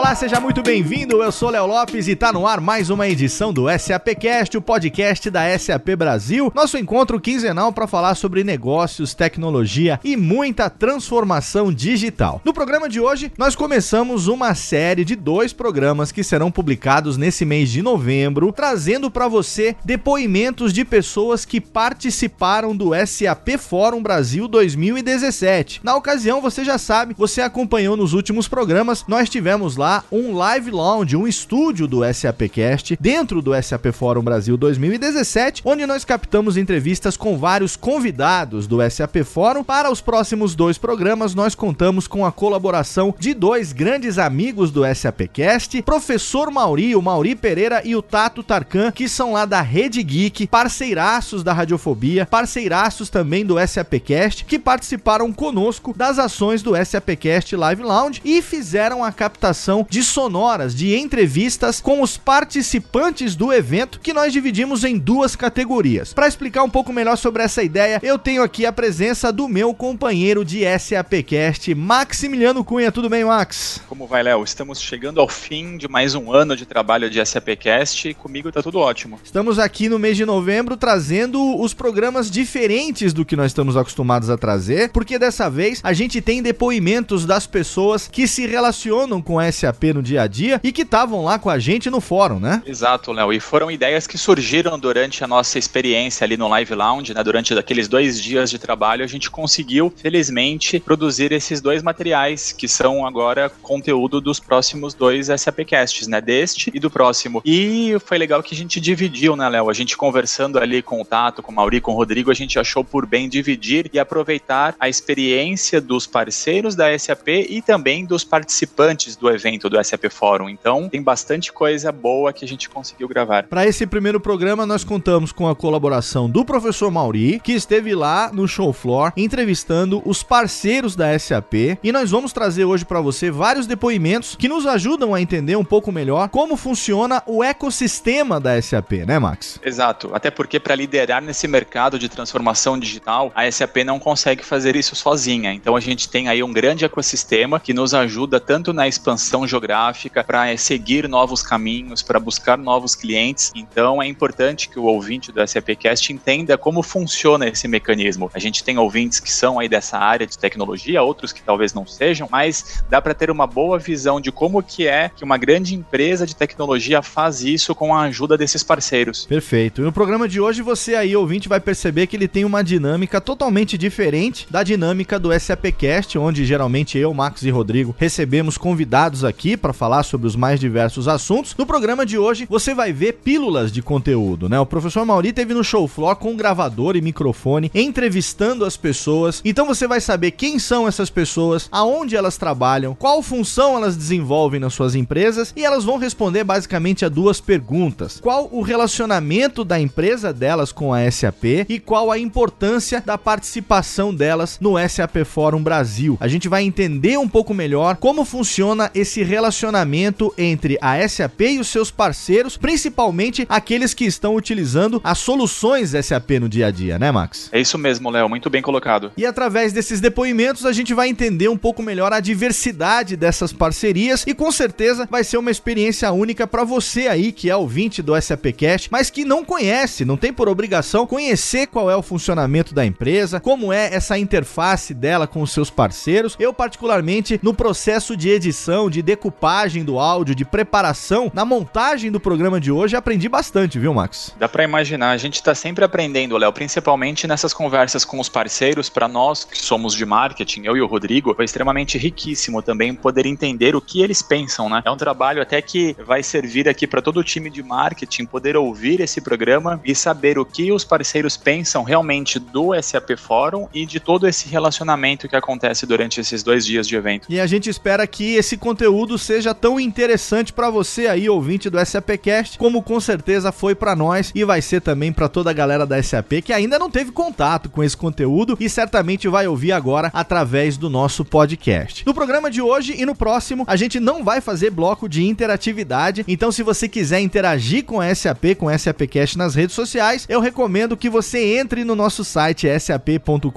Olá, seja muito bem-vindo. Eu sou Léo Lopes e tá no ar mais uma edição do SAPcast, o podcast da SAP Brasil. Nosso encontro quinzenal para falar sobre negócios, tecnologia e muita transformação digital. No programa de hoje, nós começamos uma série de dois programas que serão publicados nesse mês de novembro, trazendo para você depoimentos de pessoas que participaram do SAP Fórum Brasil 2017. Na ocasião, você já sabe, você acompanhou nos últimos programas, nós tivemos lá lá um live lounge, um estúdio do SAPcast dentro do SAP Fórum Brasil 2017, onde nós captamos entrevistas com vários convidados do SAP Fórum. Para os próximos dois programas, nós contamos com a colaboração de dois grandes amigos do SAPcast, professor Mauri, o Mauri Pereira e o Tato Tarkan, que são lá da Rede Geek, parceiraços da Radiofobia, parceiraços também do SAPcast, que participaram conosco das ações do SAPcast Live Lounge e fizeram a captação de sonoras de entrevistas com os participantes do evento que nós dividimos em duas categorias. Para explicar um pouco melhor sobre essa ideia, eu tenho aqui a presença do meu companheiro de SAPcast, Maximiliano Cunha. Tudo bem, Max? Como vai, Léo? Estamos chegando ao fim de mais um ano de trabalho de SAPcast e comigo tá tudo ótimo. Estamos aqui no mês de novembro trazendo os programas diferentes do que nós estamos acostumados a trazer, porque dessa vez a gente tem depoimentos das pessoas que se relacionam com a SAP no dia a dia e que estavam lá com a gente no fórum, né? Exato, Léo. E foram ideias que surgiram durante a nossa experiência ali no Live Lounge, né? Durante aqueles dois dias de trabalho, a gente conseguiu, felizmente, produzir esses dois materiais que são agora conteúdo dos próximos dois SAPcasts, né? Deste e do próximo. E foi legal que a gente dividiu, né, Léo? A gente conversando ali com o Tato, com o Mauri, com o Rodrigo, a gente achou por bem dividir e aproveitar a experiência dos parceiros da SAP e também dos participantes do evento evento do SAP Fórum. Então, tem bastante coisa boa que a gente conseguiu gravar. Para esse primeiro programa, nós contamos com a colaboração do professor Mauri, que esteve lá no show floor entrevistando os parceiros da SAP, e nós vamos trazer hoje para você vários depoimentos que nos ajudam a entender um pouco melhor como funciona o ecossistema da SAP, né, Max? Exato. Até porque para liderar nesse mercado de transformação digital, a SAP não consegue fazer isso sozinha. Então a gente tem aí um grande ecossistema que nos ajuda tanto na expansão geográfica, para seguir novos caminhos, para buscar novos clientes. Então é importante que o ouvinte do SAPcast entenda como funciona esse mecanismo. A gente tem ouvintes que são aí dessa área de tecnologia, outros que talvez não sejam, mas dá para ter uma boa visão de como que é que uma grande empresa de tecnologia faz isso com a ajuda desses parceiros. Perfeito. E no programa de hoje você aí ouvinte vai perceber que ele tem uma dinâmica totalmente diferente da dinâmica do SAPcast, onde geralmente eu, Max e Rodrigo recebemos convidados aqui para falar sobre os mais diversos assuntos. No programa de hoje você vai ver pílulas de conteúdo, né? O professor Mauri teve no show floor com gravador e microfone entrevistando as pessoas. Então você vai saber quem são essas pessoas, aonde elas trabalham, qual função elas desenvolvem nas suas empresas e elas vão responder basicamente a duas perguntas: qual o relacionamento da empresa delas com a SAP e qual a importância da participação delas no SAP Fórum Brasil. A gente vai entender um pouco melhor como funciona esse relacionamento entre a SAP e os seus parceiros, principalmente aqueles que estão utilizando as soluções SAP no dia a dia, né, Max? É isso mesmo, Léo, muito bem colocado. E através desses depoimentos a gente vai entender um pouco melhor a diversidade dessas parcerias e com certeza vai ser uma experiência única para você aí que é ouvinte do SAPcast, mas que não conhece, não tem por obrigação conhecer qual é o funcionamento da empresa, como é essa interface dela com os seus parceiros. Eu particularmente no processo de edição, de decupagem do áudio, de preparação, na montagem do programa de hoje, aprendi bastante, viu, Max? Dá para imaginar, a gente tá sempre aprendendo, Léo, principalmente nessas conversas com os parceiros, para nós que somos de marketing, eu e o Rodrigo, foi extremamente riquíssimo também poder entender o que eles pensam, né? É um trabalho até que vai servir aqui para todo o time de marketing poder ouvir esse programa e saber o que os parceiros pensam realmente do SAP Fórum e de todo esse relacionamento que acontece durante esses dois dias de evento. E a gente espera que esse conteúdo conteúdo seja tão interessante para você aí, ouvinte do SAPcast, como com certeza foi para nós e vai ser também para toda a galera da SAP que ainda não teve contato com esse conteúdo e certamente vai ouvir agora através do nosso podcast. No programa de hoje e no próximo, a gente não vai fazer bloco de interatividade, então se você quiser interagir com a SAP, com a SAPcast nas redes sociais, eu recomendo que você entre no nosso site sap.com.br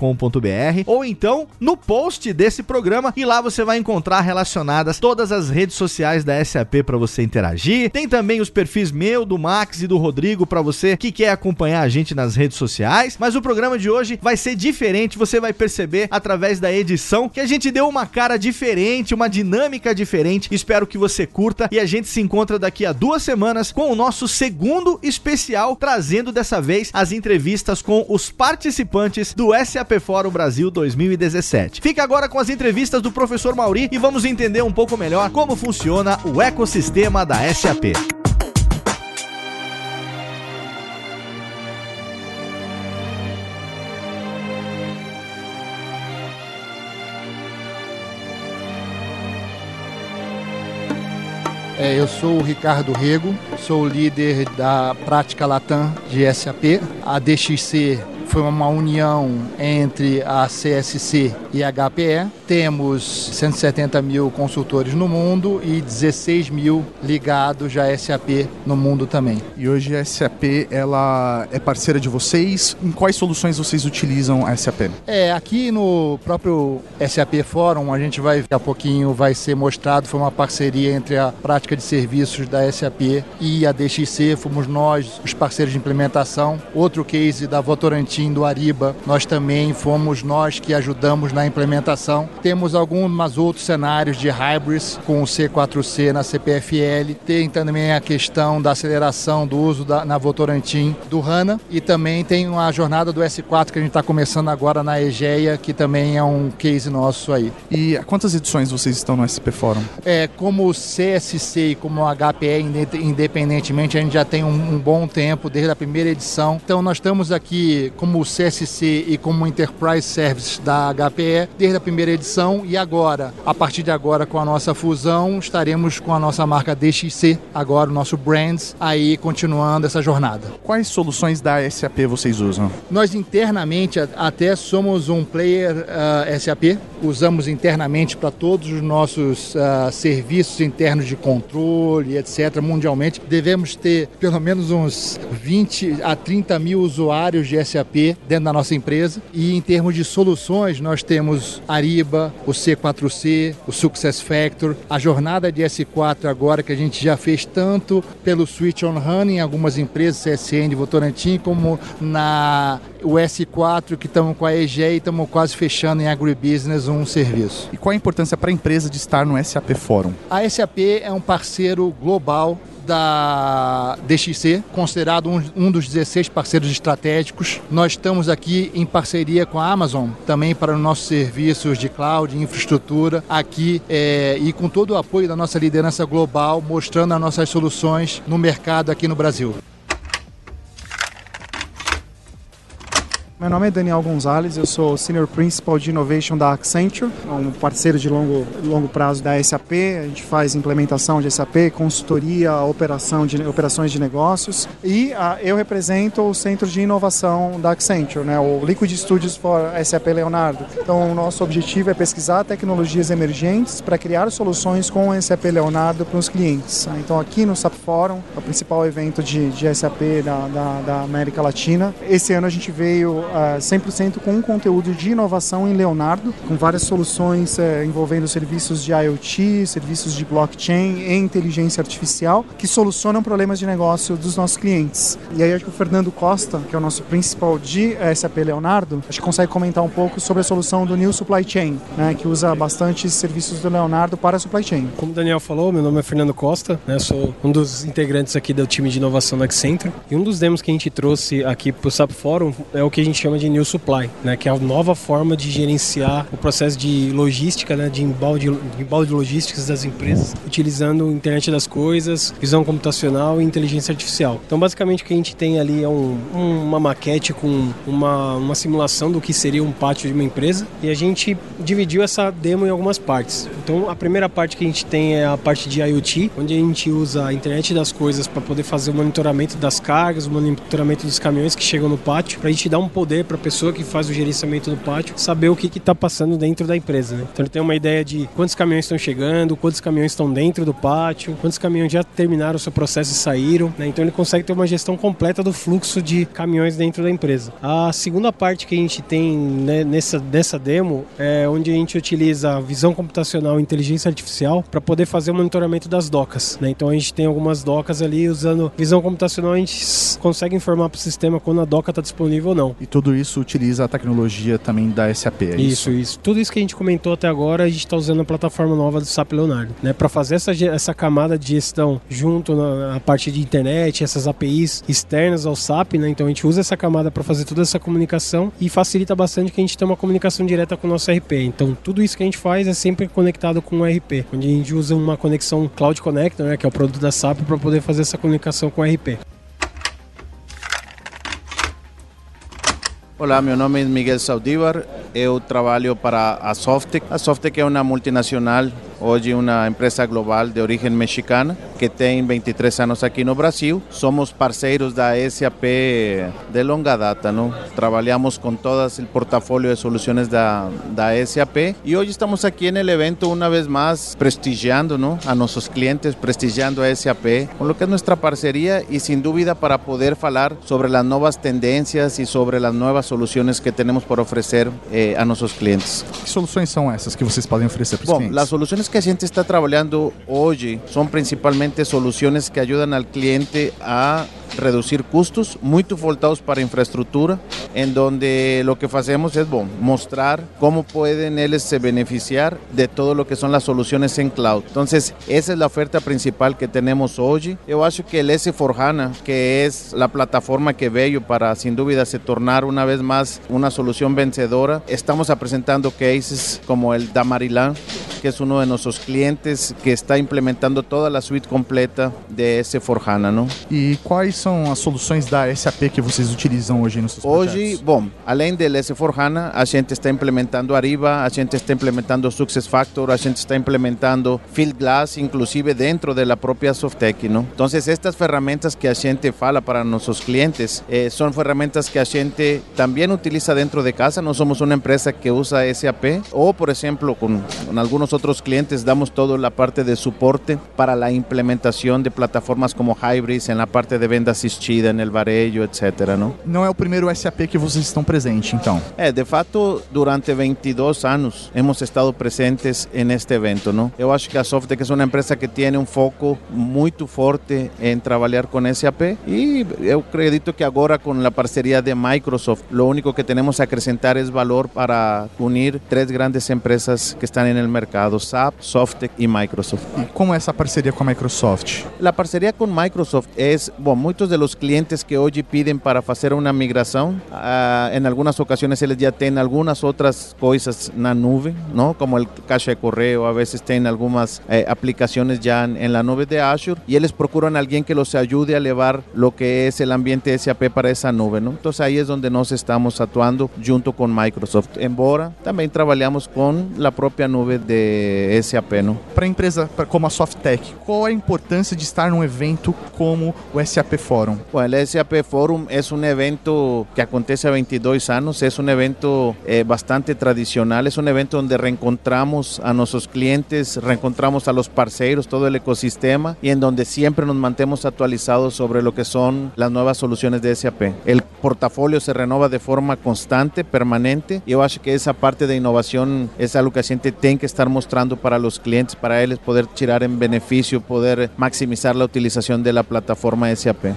ou então no post desse programa e lá você vai encontrar relacionadas todas as redes sociais da SAP para você interagir. Tem também os perfis meu, do Max e do Rodrigo para você que quer acompanhar a gente nas redes sociais. Mas o programa de hoje vai ser diferente, você vai perceber através da edição que a gente deu uma cara diferente, uma dinâmica diferente. Espero que você curta e a gente se encontra daqui a duas semanas com o nosso segundo especial, trazendo dessa vez as entrevistas com os participantes do SAP Fórum Brasil 2017. Fica agora com as entrevistas do professor Mauri e vamos entender um pouco melhor como funciona o ecossistema da SAP. É, eu sou o Ricardo Rego, sou líder da prática Latam de SAP. A DXC foi uma união entre a CSC e a HPE. Temos 170 mil consultores no mundo e 16 mil ligados à SAP no mundo também. E hoje a SAP ela é parceira de vocês. Em quais soluções vocês utilizam a SAP? É, aqui no próprio SAP Fórum, a gente vai daqui a pouquinho vai ser mostrado, foi uma parceria entre a prática de serviços da SAP e a DXC, fomos nós os parceiros de implementação. Outro case da Votorantim do Ariba, nós também fomos nós que ajudamos na implementação. Temos alguns outros cenários de hybrids com o C4C na CPFL. Tem também a questão da aceleração do uso da, na Votorantim do HANA e também tem a jornada do S4 que a gente está começando agora na Egeia, que também é um case nosso aí. E quantas edições vocês estão no SP Fórum? É, como o CSC e como o HPE, independentemente, a gente já tem um, um bom tempo, desde a primeira edição. Então nós estamos aqui como o CSC e como Enterprise Service da HPE desde a primeira edição e agora, a partir de agora com a nossa fusão, estaremos com a nossa marca DXC, agora o nosso brands, aí continuando essa jornada. Quais soluções da SAP vocês usam? Nós internamente até somos um player uh, SAP, usamos internamente para todos os nossos uh, serviços internos de controle, etc., mundialmente. Devemos ter pelo menos uns 20 a 30 mil usuários de SAP dentro da nossa empresa. E em termos de soluções, nós temos Ariba, o C4C, o Success Factor, a jornada de S4 agora que a gente já fez tanto pelo Switch on em algumas empresas, CSN Votorantim, como na o S4 que estamos com a EG e estamos quase fechando em agribusiness um serviço. E qual a importância para a empresa de estar no SAP Forum? A SAP é um parceiro global da DXC, considerado um, um, dos 16 parceiros estratégicos. Nós estamos aqui em parceria com a Amazon, também para os nossos serviços de cloud, infraestrutura, aqui é, e com todo o apoio da nossa liderança global, mostrando as nossas soluções no mercado aqui no Brasil. Meu nome é Daniel Gonzalez, eu sou Senior Principal de Innovation da Accenture, um parceiro de longo, longo prazo da SAP. A gente faz implementação de SAP, consultoria, operação de, operações de negócios e uh, eu represento o Centro de Inovação da Accenture, né, o Liquid Studios for SAP Leonardo. Então, o nosso objetivo é pesquisar tecnologias emergentes para criar soluções com o SAP Leonardo para os clientes. Então, aqui no SAP Forum, é o principal evento de, de SAP da, da, da América Latina, esse ano a gente veio uh, 100% com um conteúdo de inovação em Leonardo, com várias soluções uh, envolvendo serviços de IoT, serviços de blockchain e inteligência artificial que solucionam problemas de negócio dos nossos clientes. E aí acho que o Fernando Costa, que é o nosso principal de SAP Leonardo, acho que consegue comentar um pouco sobre a solução do New Supply Chain, né, que usa bastante serviços do Leonardo para a supply chain. Como o Daniel falou, meu nome é Fernando Costa, né, sou um dos integrantes aqui do time de inovação da Accenture. E um dos demos que a gente trouxe aqui para o SAP Forum é o que a gente chama de New Supply, né, que é a nova forma de gerenciar o processo de logística, né, de embalde, de embalde logísticas das empresas, utilizando internet das coisas, visão computacional e inteligência artificial. Então, basicamente, o que a gente tem ali é um, uma maquete com uma, uma simulação do que seria um pátio de uma empresa e a gente dividiu essa demo em algumas partes. Então, a primeira parte que a gente tem é a parte de IoT, onde a gente usa a internet das coisas para poder fazer o monitoramento das cargas, o monitoramento dos caminhões que chegam no pátio, para a gente dar um para a pessoa que faz o gerenciamento do pátio saber o que está passando dentro da empresa. Né? Então, ele tem uma ideia de quantos caminhões estão chegando, quantos caminhões estão dentro do pátio, quantos caminhões já terminaram o seu processo e saíram. Né? Então, ele consegue ter uma gestão completa do fluxo de caminhões dentro da empresa. A segunda parte que a gente tem né, nessa, nessa demo é onde a gente utiliza visão computacional e inteligência artificial para poder fazer o monitoramento das docas. Né? Então, a gente tem algumas docas ali usando visão computacional, a gente consegue informar para o sistema quando a doca está disponível ou não. E tudo isso utiliza a tecnologia também da SAP, é isso? Isso, isso. Tudo isso que a gente comentou até agora, a gente está usando a plataforma nova do SAP Leonardo, né? Para fazer essa, essa camada de gestão junto na, na parte de internet, essas APIs externas ao SAP, né? Então a gente usa essa camada para fazer toda essa comunicação e facilita bastante que a gente tenha uma comunicação direta com o nosso RP. Então tudo isso que a gente faz é sempre conectado com o RP, onde a gente usa uma conexão Cloud Connector, né? Que é o produto da SAP, para poder fazer essa comunicação com o RP. Olá, meu nome é Miguel Saudívar, eu trabalho para a Softec. A Softec é uma multinacional hoje uma empresa global de origem mexicana que tem 23 anos aqui no Brasil. Somos parceiros da SAP de longa data, não? Trabalhamos com todo o portfólio de soluções da, da SAP e hoje estamos aqui no evento uma vez mais prestigiando não? a nossos clientes, prestigiando a SAP com o que é nossa parceria e sem dúvida para poder falar sobre as novas tendências e sobre as novas soluções que temos para oferecer eh, a nossos clientes. Que soluções são essas que vocês podem oferecer para os Bom, clientes? as soluções que a gente está trabalhando hoje são principalmente soluções que ajudam ao cliente a reducir custos, muy voltados para infraestructura, en donde lo que hacemos es mostrar cómo pueden ellos se beneficiar de todo lo que son las soluciones en cloud. Entonces, esa es la oferta principal que tenemos hoy. Yo acho que el S4HANA, que es la plataforma que veo para sin duda se tornar una vez más una solución vencedora, estamos presentando cases como el Damarilan, que es uno de nuestros clientes que está implementando toda la suite completa de S4HANA. ¿no? ¿Y cuáles são as soluções da SAP que vocês utilizam hoje nos seus Hoje, projetos? bom, além do S4HANA, a gente está implementando Ariba, a gente está implementando SuccessFactor, a gente está implementando Fieldglass, inclusive dentro da própria Softec, não? Então, estas ferramentas que a gente fala para nossos clientes eh, são ferramentas que a gente também utiliza dentro de casa. Nós somos uma empresa que usa SAP ou, por exemplo, com, com alguns outros clientes damos toda a parte de suporte para a implementação de plataformas como Hybris en la parte de venda assistida, no varejo, etc. Não? Não é o primeiro SAP que vocês estão presentes, então? É, de fato, durante 22 anos hemos estado presentes neste evento. Não? Eu acho que a Softec é uma empresa que tem um foco muito forte em trabalhar com SAP e eu acredito que agora com a parceria de Microsoft, o único que temos a acrescentar é valor para unir três grandes empresas que estão no mercado, SAP, Softec e Microsoft. E como é essa parceria com a Microsoft? A parceria com Microsoft é, bom, muitos de los clientes que hoy piden para hacer una migración, uh, en algunas ocasiones ellos ya tienen algunas otras cosas en la nube, ¿no? Como el cache de correo, a veces tienen algunas eh, aplicaciones ya en, en, la nube de Azure y ellos procuran a alguien que los ayude a elevar lo que es el ambiente SAP para esa nube, ¿no? Entonces ahí es donde nos estamos actuando junto con Microsoft. Embora también trabajamos con la propia nube de SAP, ¿no? Para empresa como a Softec, qual a importância de estar num evento como o SAP Forum? Bueno, el SAP Forum es un evento que acontece a 22 años, es un evento eh, bastante tradicional, es un evento donde reencontramos a nuestros clientes, reencontramos a los parceiros, todo el ecosistema y en donde siempre nos mantenemos actualizados sobre lo que son las nuevas soluciones de SAP. El portafolio se renova de forma constante, permanente. Yo acho que esa parte de innovación es algo que a gente tiene que estar mostrando para los clientes, para ellos poder tirar en beneficio, poder maximizar la utilización de la plataforma SAP.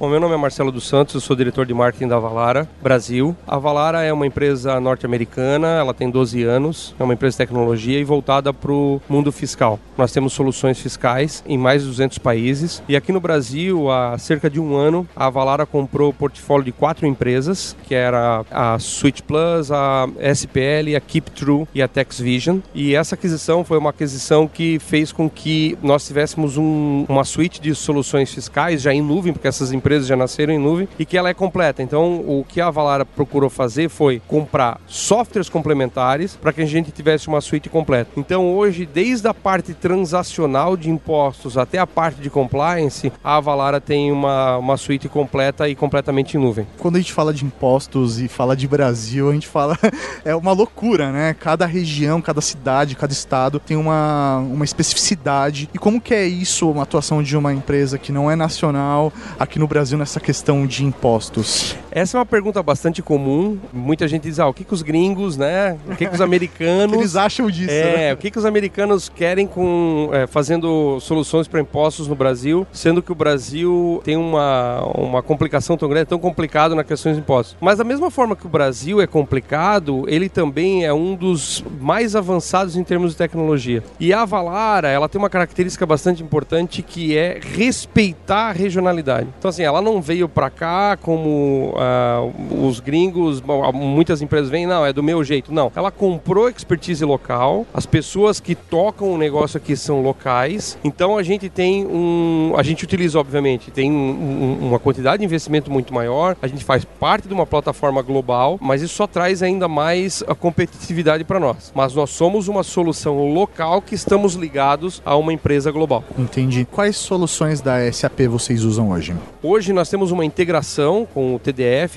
Bom, meu nome é Marcelo dos Santos, eu sou diretor de marketing da Valara Brasil. A Valara é uma empresa norte-americana, ela tem 12 anos, é uma empresa de tecnologia e voltada para o mundo fiscal. Nós temos soluções fiscais em mais de 200 países e aqui no Brasil, há cerca de um ano, a Valara comprou o portfólio de quatro empresas, que era a Switch Plus, a SPL, a Keep True e a TextVision. E essa aquisição foi uma aquisição que fez com que nós tivéssemos um, uma suite de soluções fiscais já em nuvem, porque essas empresas já nasceram em nuvem, e que ela é completa. Então, o que a Valara procurou fazer foi comprar softwares complementares para que a gente tivesse uma suíte completa. Então, hoje, desde a parte transacional de impostos até a parte de compliance, a Valara tem uma, uma suíte completa e completamente em nuvem. Quando a gente fala de impostos e fala de Brasil, a gente fala. é uma loucura, né? Cada região, cada cidade, cada estado tem uma, uma especificidade. E como que é isso, uma atuação de uma empresa que não é nacional aqui no Brasil nessa questão de impostos? Essa é uma pergunta bastante comum. Muita gente diz, ah, o que, que os gringos, né? O que, que os americanos. Eles acham disso. É, né? o que, que os americanos querem com é, fazendo soluções para impostos no Brasil, sendo que o Brasil tem uma, uma complicação tão grande, tão complicado na questão dos impostos. Mas da mesma forma que o Brasil é complicado, ele também é um dos mais avançados em termos de tecnologia. E a Valara, ela tem uma característica bastante importante que é respeitar a regionalidade. Então assim, ela não veio para cá como uh, os gringos, muitas empresas vêm, não, é do meu jeito. Não, ela comprou expertise local, as pessoas que tocam o negócio aqui são locais, então a gente tem um, a gente utiliza obviamente, tem um, uma quantidade de investimento muito maior, a gente faz parte de uma plataforma global, mas isso só traz ainda mais a competitividade para nós. Mas nós somos uma solução local que estamos ligados a uma empresa global. Entendi. Quais soluções da SAP vocês usam hoje? Hoje nós temos uma integração com o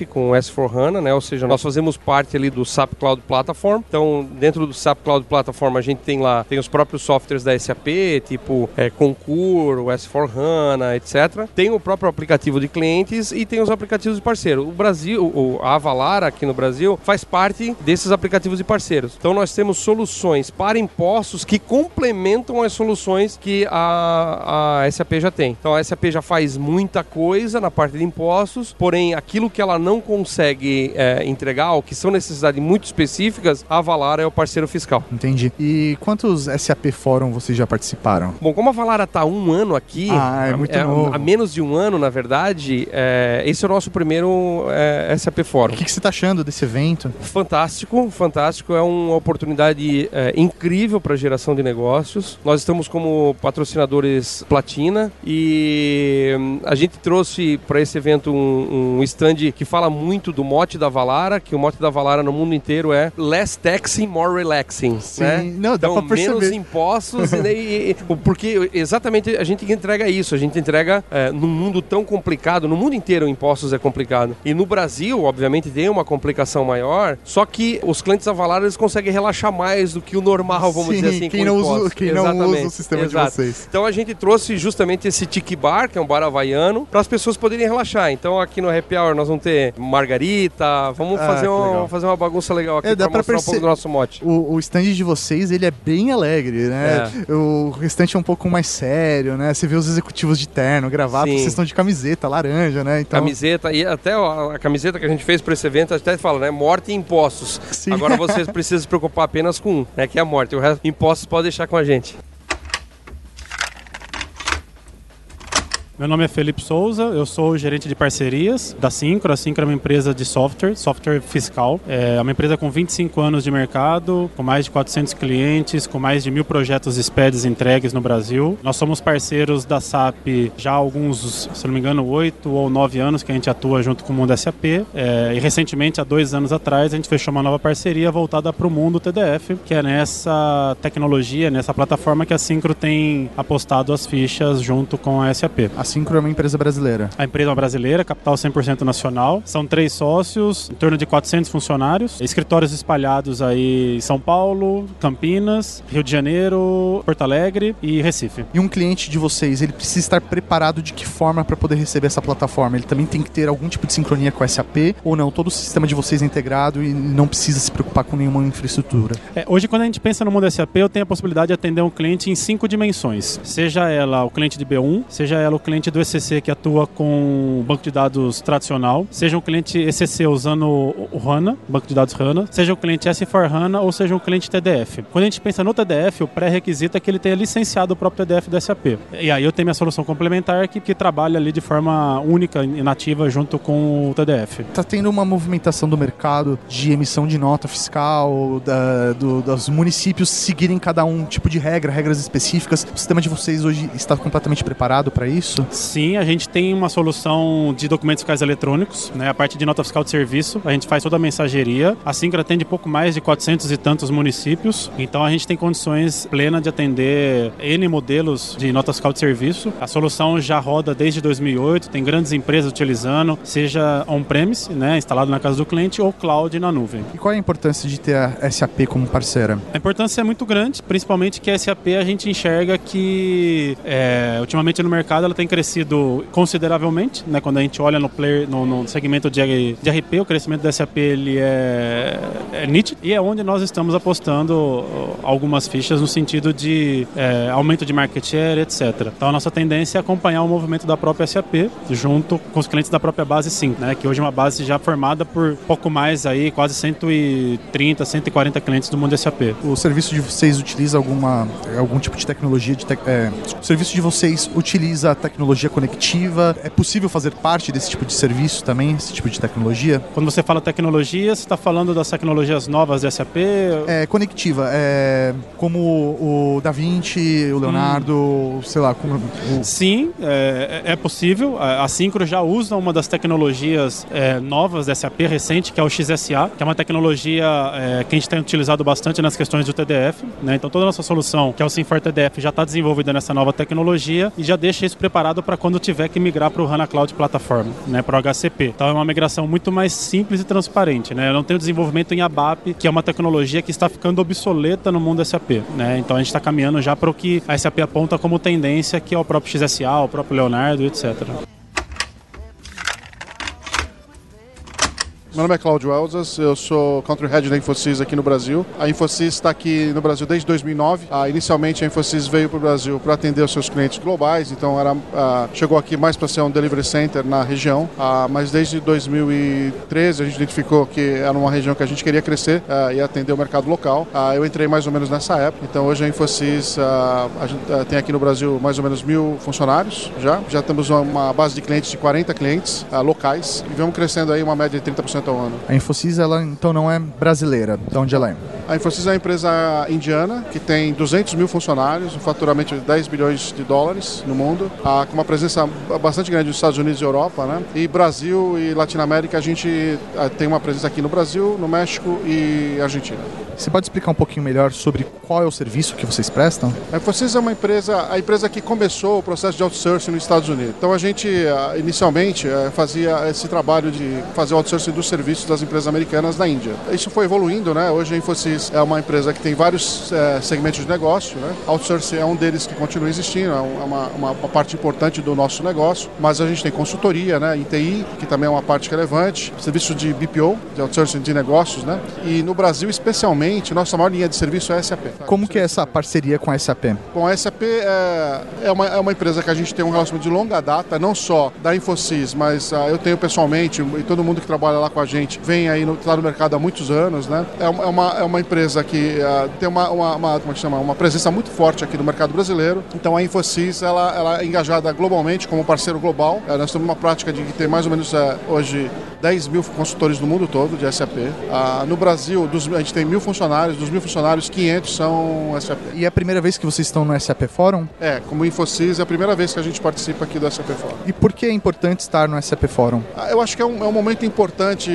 Com o S4HANA, né? ou seja, nós fazemos parte ali do SAP Cloud Platform. Então, dentro do SAP Cloud Platform, a gente tem lá tem os próprios softwares da SAP, tipo é, Concur, o S4HANA, etc. Tem o próprio aplicativo de clientes e tem os aplicativos de parceiro. O Brasil, a Avalara aqui no Brasil, faz parte desses aplicativos de parceiros. Então, nós temos soluções para impostos que complementam as soluções que a, a SAP já tem. Então, a SAP já faz muita coisa na parte de impostos, porém, aquilo que ela não consegue é, entregar, ou que são necessidades muito específicas, a Avalara é o parceiro fiscal. Entendi. E quantos SAP Fórum vocês já participaram? Bom, como a Valara está um ano aqui, ah, é muito é, novo. há menos de um ano, na verdade, é, esse é o nosso primeiro é, SAP Fórum. O que, que você está achando desse evento? Fantástico, fantástico. É uma oportunidade é, incrível para geração de negócios. Nós estamos como patrocinadores Platina e hum, a gente trouxe para esse evento um, um stand que fala muito do mote da Valara, que o mote da Valara no mundo inteiro é Less Taxing, More Relaxing. Sim, né? não, dá então, pra perceber. menos impostos, e, e, e, porque exatamente a gente entrega isso, a gente entrega é, num mundo tão complicado, no mundo inteiro impostos é complicado. E no Brasil, obviamente, tem uma complicação maior, só que os clientes da Valara eles conseguem relaxar mais do que o normal, vamos Sim, dizer assim, quem não impostos. usa, quem não usa o sistema Exato. de vocês. Então a gente trouxe justamente esse tiki bar, que é um bar havaiano, para as pessoas poderem relaxar. Então aqui no Happy Hour nós vamos ter margarita, vamos Ah, fazer, um- fazer uma bagunça legal aqui É, dá para pra mostrar um pouco perce- do nosso mote. O, o stand de vocês, ele é bem alegre, né? O restante é um pouco mais sério, né? Você vê os executivos de terno, gravata, Sim. vocês estão de camiseta laranja, né? Então, Camiseta, e até a, a camiseta que a gente fez para esse evento até fala, né? Morte e impostos. Sim. Agora vocês precisam se preocupar apenas com um, né? Que é a morte. O resto, impostos pode deixar com a gente. Meu nome é Felipe Souza, eu sou gerente de parcerias da Syncro. A Syncro é uma empresa de software, software fiscal. É uma empresa com 25 anos de mercado, com mais de 400 clientes, com mais de mil projetos SPEDs entregues no Brasil. Nós somos parceiros da SAP já há alguns, se não me engano, oito ou nove anos que a gente atua junto com o mundo SAP. É, e recentemente, há dois anos atrás, a gente fechou uma nova parceria voltada para o mundo TDF, que é nessa tecnologia, nessa plataforma que a Syncro tem apostado as fichas junto com a SAP. a Syncro é uma empresa brasileira. A empresa é uma brasileira, capital 100% nacional. São três sócios, em torno de 400 funcionários. Escritórios espalhados aí em São Paulo, Campinas, Rio de Janeiro, Porto Alegre e Recife. E um cliente de vocês, ele precisa estar preparado de que forma para poder receber essa plataforma? Ele também tem que ter algum tipo de sincronia com a SAP ou não? Todo o sistema de vocês é integrado e não precisa se preocupar com nenhuma infraestrutura. É, hoje, quando a gente pensa no mundo SAP, eu tenho a possibilidade de atender um cliente em cinco dimensões. Seja ela o cliente de B1, seja ela o cliente cliente do ECC que atua com banco de dados tradicional, seja um cliente ECC usando o HANA, banco de dados HANA, seja um cliente S4HANA ou seja um cliente TDF. Quando a gente pensa no TDF, o pré-requisito é que ele tenha licenciado o próprio TDF do SAP. E aí eu tenho minha solução complementar que, que trabalha ali de forma única e nativa junto com o TDF. Está tendo uma movimentação do mercado de emissão de nota fiscal, da, do, dos municípios seguirem cada um tipo de regra, regras específicas. O sistema de vocês hoje está completamente preparado para isso? Sim, a gente tem uma solução de documentos fiscais eletrônicos, né? a parte de nota fiscal de serviço, a gente faz toda a mensageria. A Syncra atende pouco mais de 400 e tantos municípios, então a gente tem condições plenas de atender N modelos de nota fiscal de serviço. A solução já roda desde 2008, tem grandes empresas utilizando, seja on-premise, né, instalado na casa do cliente, ou cloud na nuvem. E qual é a importância de ter a SAP como parceira? A importância é muito grande, principalmente que a SAP a gente enxerga que é, ultimamente no mercado ela tem crescido consideravelmente, né, quando a gente olha no, player, no, no segmento de, de RP, o crescimento da SAP ele é, é nítido e é onde nós estamos apostando algumas fichas no sentido de é, aumento de market share, etc. Então a nossa tendência é acompanhar o movimento da própria SAP junto com os clientes da própria base sim, né, que hoje é uma base já formada por pouco mais aí, quase 130, 140 clientes do mundo SAP. O serviço de vocês utiliza alguma algum tipo de tecnologia de te, é, o serviço de vocês utiliza tecnologia conectiva? É possível fazer parte desse tipo de serviço também, esse tipo de tecnologia? Quando você fala tecnologia, você está falando das tecnologias novas da SAP? É conectiva, é como o Da Vinci, o Leonardo, hum. sei lá, como o... Sim, é, é possível. A Syncro já usa uma das tecnologias é, novas da SAP recente, que é o XSA, que é uma tecnologia é, que a gente tem utilizado bastante nas questões do TDF. Né? Então toda a nossa solução, que é o Sinfor TDF, já está desenvolvida nessa nova tecnologia e já deixa isso preparado para quando tiver que migrar para o HANA Cloud Platform, né? para o HCP. Então é uma migração muito mais simples e transparente. Né? Eu não tenho desenvolvimento em ABAP, que é uma tecnologia que está ficando obsoleta no mundo SAP. Né? Então a gente está caminhando já para o que a SAP aponta como tendência, que é o próprio XSA, o próprio Leonardo, etc. Meu nome é Cláudio Elzas, eu sou Country Head da Infosys aqui no Brasil. A Infosys está aqui no Brasil desde 2009. Ah, inicialmente a Infosys veio para o Brasil para atender os seus clientes globais, então era, ah, chegou aqui mais para ser um delivery center na região, ah, mas desde 2013 a gente identificou que era uma região que a gente queria crescer ah, e atender o mercado local. Ah, eu entrei mais ou menos nessa época, então hoje a Infosys ah, a gente, tem aqui no Brasil mais ou menos mil funcionários já. Já temos uma base de clientes de 40 clientes locais e vamos crescendo aí uma média de 30% ano. A Infosys, ela então não é brasileira, de onde ela é? A Infosys é uma empresa indiana que tem 200 mil funcionários, um faturamento de 10 bilhões de dólares no mundo, com uma presença bastante grande nos Estados Unidos e Europa, né? E Brasil e Latinoamérica, a gente tem uma presença aqui no Brasil, no México e Argentina. Você pode explicar um pouquinho melhor sobre qual é o serviço que vocês prestam? A Infosys é uma empresa, a empresa que começou o processo de outsourcing nos Estados Unidos. Então a gente, ah, inicialmente, eh, fazia esse trabalho de fazer o outsourcing dos serviços das empresas americanas na Índia. Isso foi evoluindo, né? Hoje a Infosys é uma empresa que tem vários é, segmentos de negócio, né? Outsourcing é um deles que continua existindo, é uma, uma, uma, parte importante do nosso negócio, mas a gente tem consultoria, né? Em TI, que também é uma parte relevante, serviço de BPO, de outsourcing de negócios, né? E no Brasil, especialmente, nossa maior linha de serviço é a SAP. Como que é essa parceria com a SAP? Bom, a SAP é, é, uma, é uma empresa que a gente tem um relacionamento de longa data, não só da Infosys, mas uh, eu tenho pessoalmente, e todo mundo que trabalha lá com a gente, vem aí no, tá no mercado há muitos anos, né? É, é uma, é uma empresa que uh, tem uma, uma, uma, como é chama? uma presença muito forte aqui no mercado brasileiro. Então a Infosys ela, ela é engajada globalmente como parceiro global. Uh, nós temos uma prática de ter mais ou menos hoje 10 mil consultores no mundo todo de SAP. no Brasil, dos, a gente tem mil funcionários, dos mil funcionários, 500 são SAP. E é a primeira vez que vocês estão no SAP Forum? É, como Infosys, é a primeira vez que a gente participa aqui do SAP Forum. E por que é importante estar no SAP Forum? eu acho que é um, é um momento importante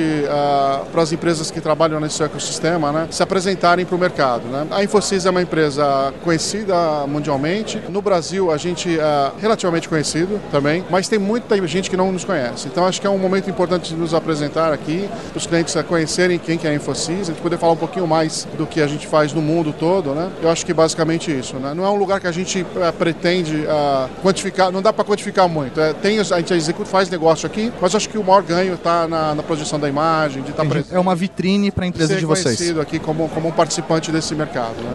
para as empresas que trabalham nesse ecossistema né, se apresentarem para o mercado. Né? A Infosys é uma empresa conhecida mundialmente. No Brasil, a gente é relativamente conhecido também, mas tem muita gente que não nos conhece. Então, acho que é um momento importante de nos apresentar aqui, para os clientes conhecerem quem que é a Infosys, a gente poder falar um pouquinho mais do que a gente faz no mundo todo. Né? Eu acho que basicamente isso. Né? Não é um lugar que a gente é, pretende uh, quantificar, não dá para quantificar muito. É, tem, a gente executa, faz negócio aqui, mas acho que o maior ganho está na, na projeção da imagem, de estar tá presente. É uma vitrine para a empresa de vocês. conhecido aqui como, como um participante desse mercado. Né?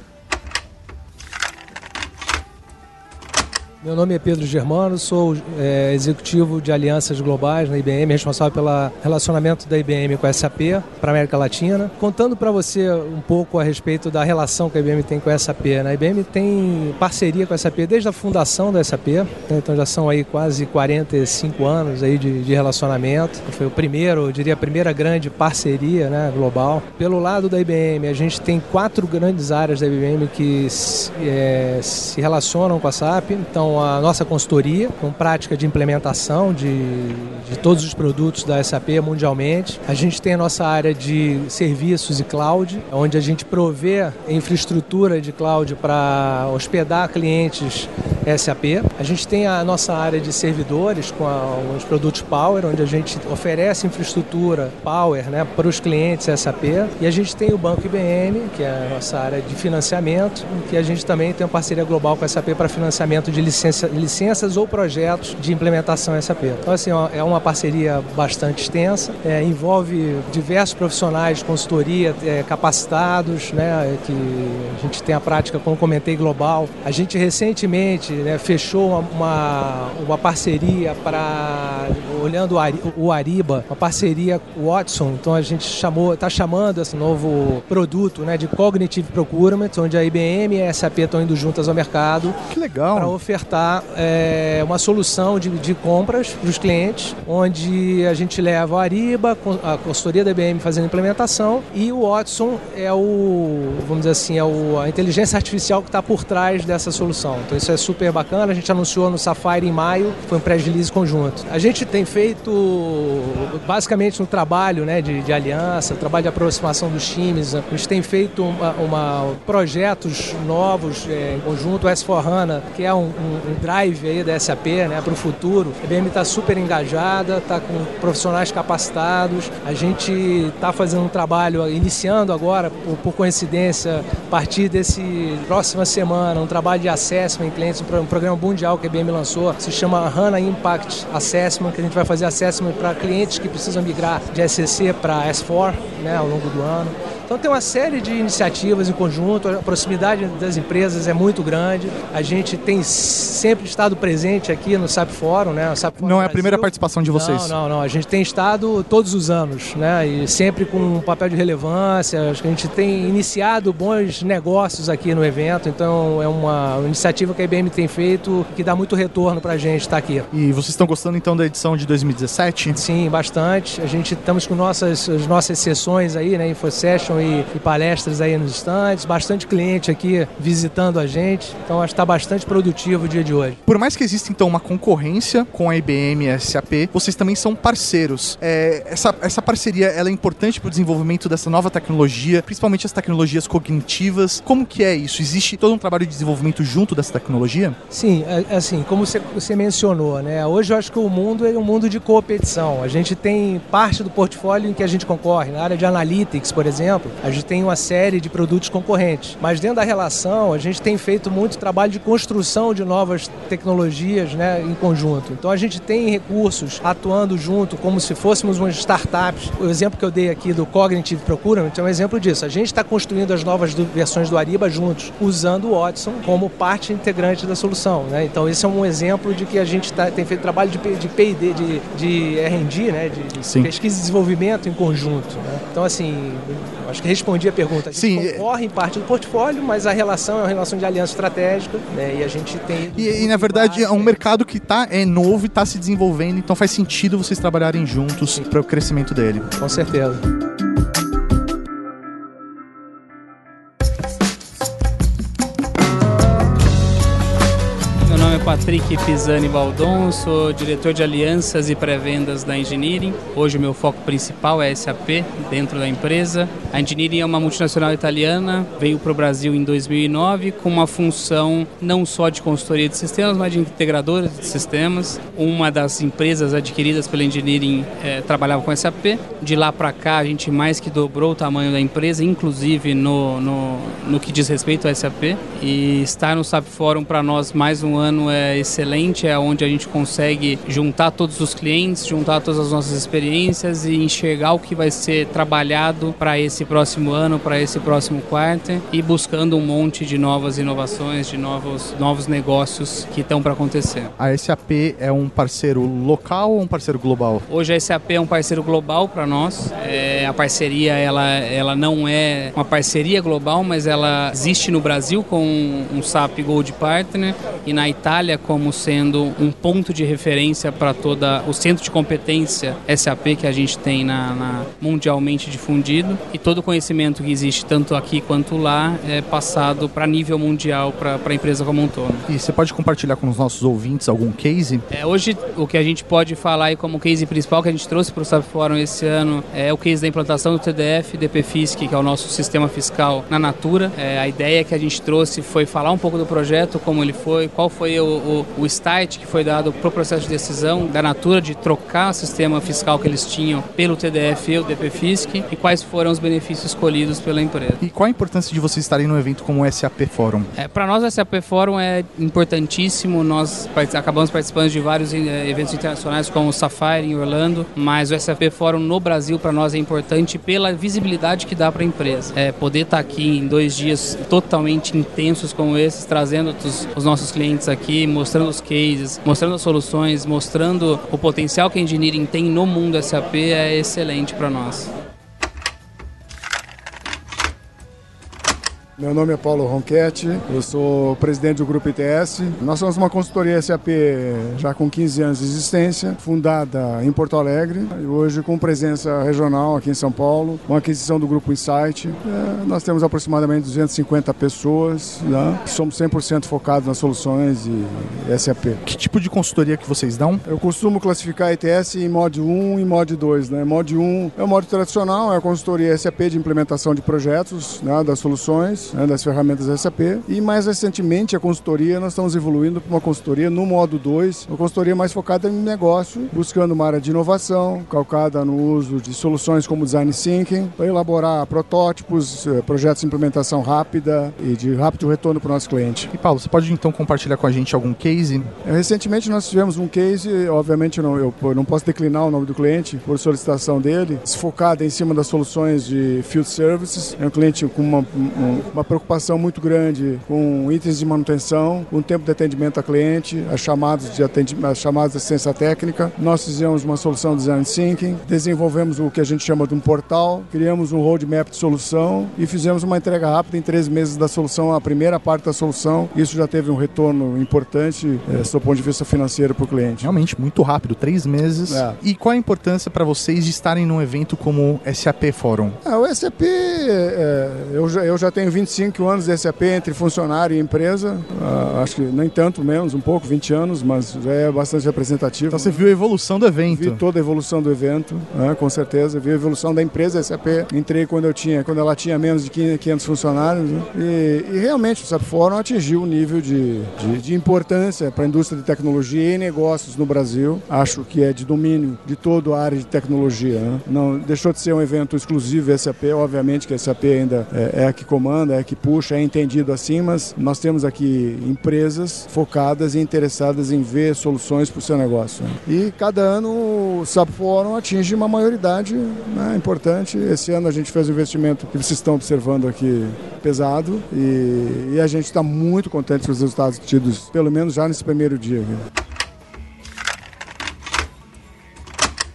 Meu nome é Pedro Germano, sou é, executivo de alianças globais na IBM, responsável pelo relacionamento da IBM com a SAP para a América Latina. Contando para você um pouco a respeito da relação que a IBM tem com a SAP. Né? A IBM tem parceria com a SAP desde a fundação da SAP, né? então já são aí quase 45 anos aí de, de relacionamento. Foi o primeiro, eu diria, a primeira grande parceria né, global. Pelo lado da IBM, a gente tem quatro grandes áreas da IBM que se, é, se relacionam com a SAP. Então, a nossa consultoria, com prática de implementação de, de todos os produtos da SAP mundialmente. A gente tem a nossa área de serviços e cloud, onde a gente provê infraestrutura de cloud para hospedar clientes SAP. A gente tem a nossa área de servidores com a, os produtos Power, onde a gente oferece infraestrutura Power né, para os clientes SAP. E a gente tem o Banco IBM, que é a nossa área de financiamento, que a gente também tem uma parceria global com a SAP para financiamento de licença, licenças ou projetos de implementação SAP. Então, assim, é uma parceria bastante extensa, é, envolve diversos profissionais de consultoria é, capacitados, né, que a gente tem a prática, como comentei, global. A gente recentemente né, fechou uma, uma parceria para, olhando o Ariba, uma parceria com o Watson, então a gente chamou, está chamando esse novo produto né, de Cognitive Procurement, onde a IBM e a SAP estão indo juntas ao mercado. Que legal! Para ofertar é, uma solução de, de compras para os clientes, onde a gente leva o Ariba, a consultoria da IBM fazendo implementação, e o Watson é o, vamos dizer assim, é o, a inteligência artificial que está por trás dessa solução. Então isso é super bacana, a gente anunciou no Sapphire em maio, foi um pré-release conjunto. A gente tem feito, basicamente no trabalho né, de, de aliança, trabalho de aproximação dos times, a gente tem feito uma, uma projetos novos é, em conjunto, o S4HANA, que é um, um, um drive aí da SAP né, para o futuro. A IBM está super engajada, está com profissionais capacitados, a gente está fazendo um trabalho, iniciando agora, por, por coincidência, a partir desse próxima semana, um trabalho de assessment em clientes, um programa mundial que a IBM lançou, se chama HANA Impact Assessment, que a gente vai fazer assessment para clientes que precisam migrar de SCC para S4 né, ao longo do ano. Então tem uma série de iniciativas em conjunto, a proximidade das empresas é muito grande. A gente tem sempre estado presente aqui no SAP Fórum, né? SAP Fórum não é a primeira participação de vocês? Não, não, não. A gente tem estado todos os anos, né? E sempre com um papel de relevância. Acho que a gente tem iniciado bons negócios aqui no evento. Então é uma iniciativa que a IBM tem feito que dá muito retorno para a gente estar aqui. E vocês estão gostando então da edição de 2017? Sim, bastante. A gente estamos com nossas as nossas sessões aí, né? E, e, palestras aí nos estantes, bastante cliente aqui visitando a gente, então acho que está bastante produtivo o dia de hoje. Por mais que exista então uma concorrência com a IBM e a SAP, vocês também são parceiros. É, essa, essa parceria ela é importante para o desenvolvimento dessa nova tecnologia, principalmente as tecnologias cognitivas. Como que é isso? Existe todo um trabalho de desenvolvimento junto dessa tecnologia? Sim, é, é assim, como você, você mencionou, né? Hoje eu acho que o mundo é um mundo de competição. A gente tem parte do portfólio em que a gente concorre. Na área de analytics, por exemplo, a gente tem uma série de produtos concorrentes. Mas dentro da relação, a gente tem feito muito trabalho de construção de novas tecnologias né, em conjunto. Então a gente tem recursos atuando junto, como se fôssemos umas startups. O exemplo que eu dei aqui do Cognitive Procurement é um exemplo disso. A gente está construindo as novas versões do Ariba juntos, usando o Watson como parte integrante da solução. Né? Então esse é um exemplo de que a gente tá, tem feito trabalho de, de P&D, de, de R&D, né? de, de pesquisa e desenvolvimento em conjunto. Né? Então assim, acho que respondi a pergunta. A gente Sim, concorre em parte do portfólio, mas a relação é uma relação de aliança estratégica, né? E a gente tem. E, e na verdade é um mercado que tá, é novo e está se desenvolvendo, então faz sentido vocês trabalharem juntos para o crescimento dele. Com certeza. Patrick Pisani Baldon, sou diretor de alianças e pré-vendas da Engineering. Hoje o meu foco principal é SAP dentro da empresa. A Engineering é uma multinacional italiana, veio para o Brasil em 2009 com uma função não só de consultoria de sistemas, mas de integradora de sistemas. Uma das empresas adquiridas pela Engineering é, trabalhava com SAP. De lá para cá a gente mais que dobrou o tamanho da empresa, inclusive no, no, no que diz respeito ao SAP. E estar no SAP Forum para nós mais um ano é é excelente, é onde a gente consegue juntar todos os clientes, juntar todas as nossas experiências e enxergar o que vai ser trabalhado para esse próximo ano, para esse próximo quarto e buscando um monte de novas inovações, de novos, novos negócios que estão para acontecer. A SAP é um parceiro local ou um parceiro global? Hoje a SAP é um parceiro global para nós. É, a parceria ela, ela não é uma parceria global, mas ela existe no Brasil com um SAP Gold Partner e na Itália como sendo um ponto de referência para toda o centro de competência SAP que a gente tem na, na mundialmente difundido e todo o conhecimento que existe tanto aqui quanto lá é passado para nível mundial para a empresa como um todo. E você pode compartilhar com os nossos ouvintes algum case? É, hoje o que a gente pode falar aí como case principal que a gente trouxe para o SAP Forum esse ano é o case da implantação do TDF, DPFISC, que é o nosso sistema fiscal na Natura. É, a ideia que a gente trouxe foi falar um pouco do projeto, como ele foi, qual foi o, o, o start que foi dado para o processo de decisão da Natura de trocar o sistema fiscal que eles tinham pelo TDF e o DPFISC e quais foram os benefícios escolhidos pela empresa. E qual a importância de vocês estarem no evento como o SAP Forum? É, para nós o SAP Forum é importantíssimo, nós acabamos participando de vários eh, eventos internacionais como o Sapphire em Orlando, mas o SAP Forum no Brasil para nós é importante pela visibilidade que dá para a empresa. É, poder estar tá aqui em dois dias totalmente intensos como esses, trazendo os, os nossos clientes aqui, mostrando os cases, mostrando as soluções, mostrando o potencial que a engineering tem no mundo SAP é excelente para nós. Meu nome é Paulo Ronchetti, eu sou presidente do Grupo ITS. Nós somos uma consultoria SAP já com 15 anos de existência, fundada em Porto Alegre e hoje com presença regional aqui em São Paulo, com aquisição do Grupo Insight. É, nós temos aproximadamente 250 pessoas, né? somos 100% focados nas soluções e SAP. Que tipo de consultoria que vocês dão? Eu costumo classificar a ITS em mod 1 e mod 2. Né? Mod 1 é o modo tradicional, é a consultoria SAP de implementação de projetos, né? das soluções né, das ferramentas SAP. E mais recentemente, a consultoria, nós estamos evoluindo para uma consultoria no modo 2, uma consultoria mais focada em negócio, buscando uma área de inovação, calcada no uso de soluções como Design Thinking, para elaborar protótipos, eh, projetos de implementação rápida e de rápido retorno para o nosso cliente. E Paulo, você pode então compartilhar com a gente algum case? Recentemente nós tivemos um case, obviamente não, eu não posso declinar o nome do cliente por solicitação dele, focado em cima das soluções de Field Services. É um cliente com uma, uma preocupação muito grande com itens de manutenção, com o tempo de atendimento a cliente, as chamadas de, atendimento, as chamadas de assistência técnica. Nós fizemos uma solução de design thinking, desenvolvemos o que a gente chama de um portal, criamos um roadmap de solução e fizemos uma entrega rápida em três meses da solução, a primeira parte da solução. Isso já teve um retorno importante é, do ponto de vista financeiro para o cliente. Realmente, muito rápido, três meses. É. E qual a importância para vocês de estarem num evento como o SAP Forum? É, o SAP, é, eu, já, eu já tenho 20 25 anos de SAP entre funcionário e empresa. Uh, acho que nem tanto menos, um pouco, 20 anos, mas já é bastante representativo. Então você viu a evolução do evento? Vi toda a evolução do evento, né, com certeza. Vi a evolução da empresa SAP. Entrei quando eu tinha, quando ela tinha menos de 500 funcionários. Né, e, e, realmente o SAP Forum atingiu um nível de, de, de importância para a indústria de tecnologia e negócios no Brasil. Acho que é de domínio de toda a área de tecnologia. Né? Não deixou de ser um evento exclusivo SAP, obviamente que a SAP ainda é, é a que comanda, é que puxa, é entendido assim, mas nós temos aqui empresas focadas e interessadas em ver soluções para o seu negócio. E cada ano o SAP Forum atinge uma maioridade né, importante. Esse ano a gente fez um investimento que vocês estão observando aqui pesado e, e a gente está muito contente com os resultados tidos, pelo menos já nesse primeiro dia. Aqui.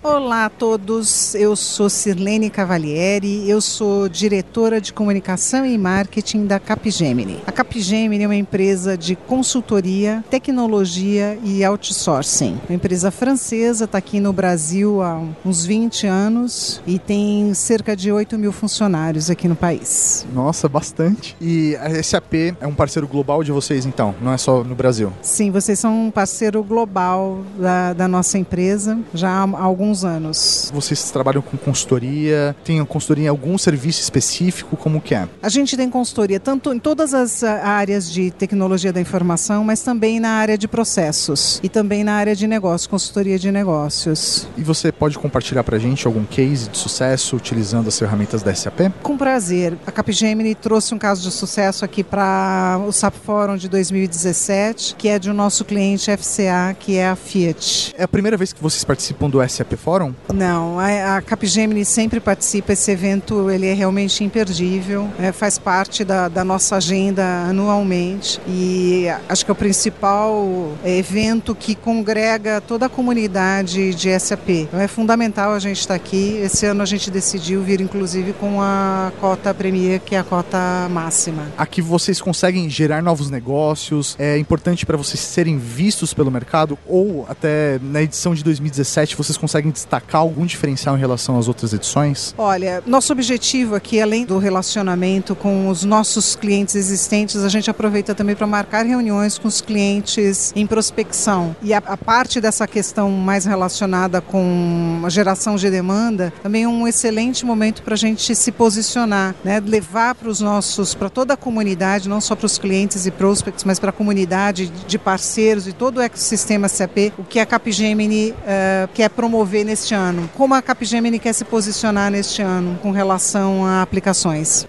Olá a todos, eu sou Sirlene Cavalieri, eu sou diretora de comunicação e marketing da Capgemini. A Capgemini é uma empresa de consultoria, tecnologia e outsourcing. Uma empresa francesa, está aqui no Brasil há uns 20 anos e tem cerca de 8 mil funcionários aqui no país. Nossa, bastante. E a SAP é um parceiro global de vocês então, não é só no Brasil? Sim, vocês são um parceiro global da, da nossa empresa já há algum alguns anos. Vocês trabalham com consultoria? Tem consultoria em algum serviço específico? Como que é? A gente tem consultoria tanto em todas as ah, áreas de tecnologia da informação, mas também na área de processos e também na área de negócios, consultoria de negócios. E você pode compartilhar para a gente algum case de sucesso utilizando as ferramentas da SAP? Com prazer. A Capgemini trouxe um caso de sucesso aqui para o SAP Forum de 2017, que é de um nosso cliente FCA, que é a Fiat. É a primeira vez que vocês participam do SAP Forum? Não, a, a Capgemini sempre participa. Esse evento ele é realmente imperdível, é, faz parte da, da nossa agenda anualmente e acho que é o principal é, evento que congrega toda a comunidade de SAP. Então é fundamental a gente estar aqui. Esse ano a gente decidiu vir inclusive com a cota Premier, que é a cota máxima. Aqui vocês conseguem gerar novos negócios, é importante para vocês serem vistos pelo mercado ou até na edição de 2017 vocês conseguem destacar algum diferencial em relação às outras edições? Olha, nosso objetivo aqui, além do relacionamento com os nossos clientes existentes, a gente aproveita também para marcar reuniões com os clientes em prospecção. E a, a parte dessa questão mais relacionada com a geração de demanda, também é um excelente momento para a gente se posicionar, né? levar para os nossos, para toda a comunidade, não só para os clientes e prospects, mas para a comunidade de parceiros e todo o ecossistema SAP, o que a Capgemini uh, quer promover neste ano. Como a Capgemini quer se posicionar neste ano com relação a aplicações.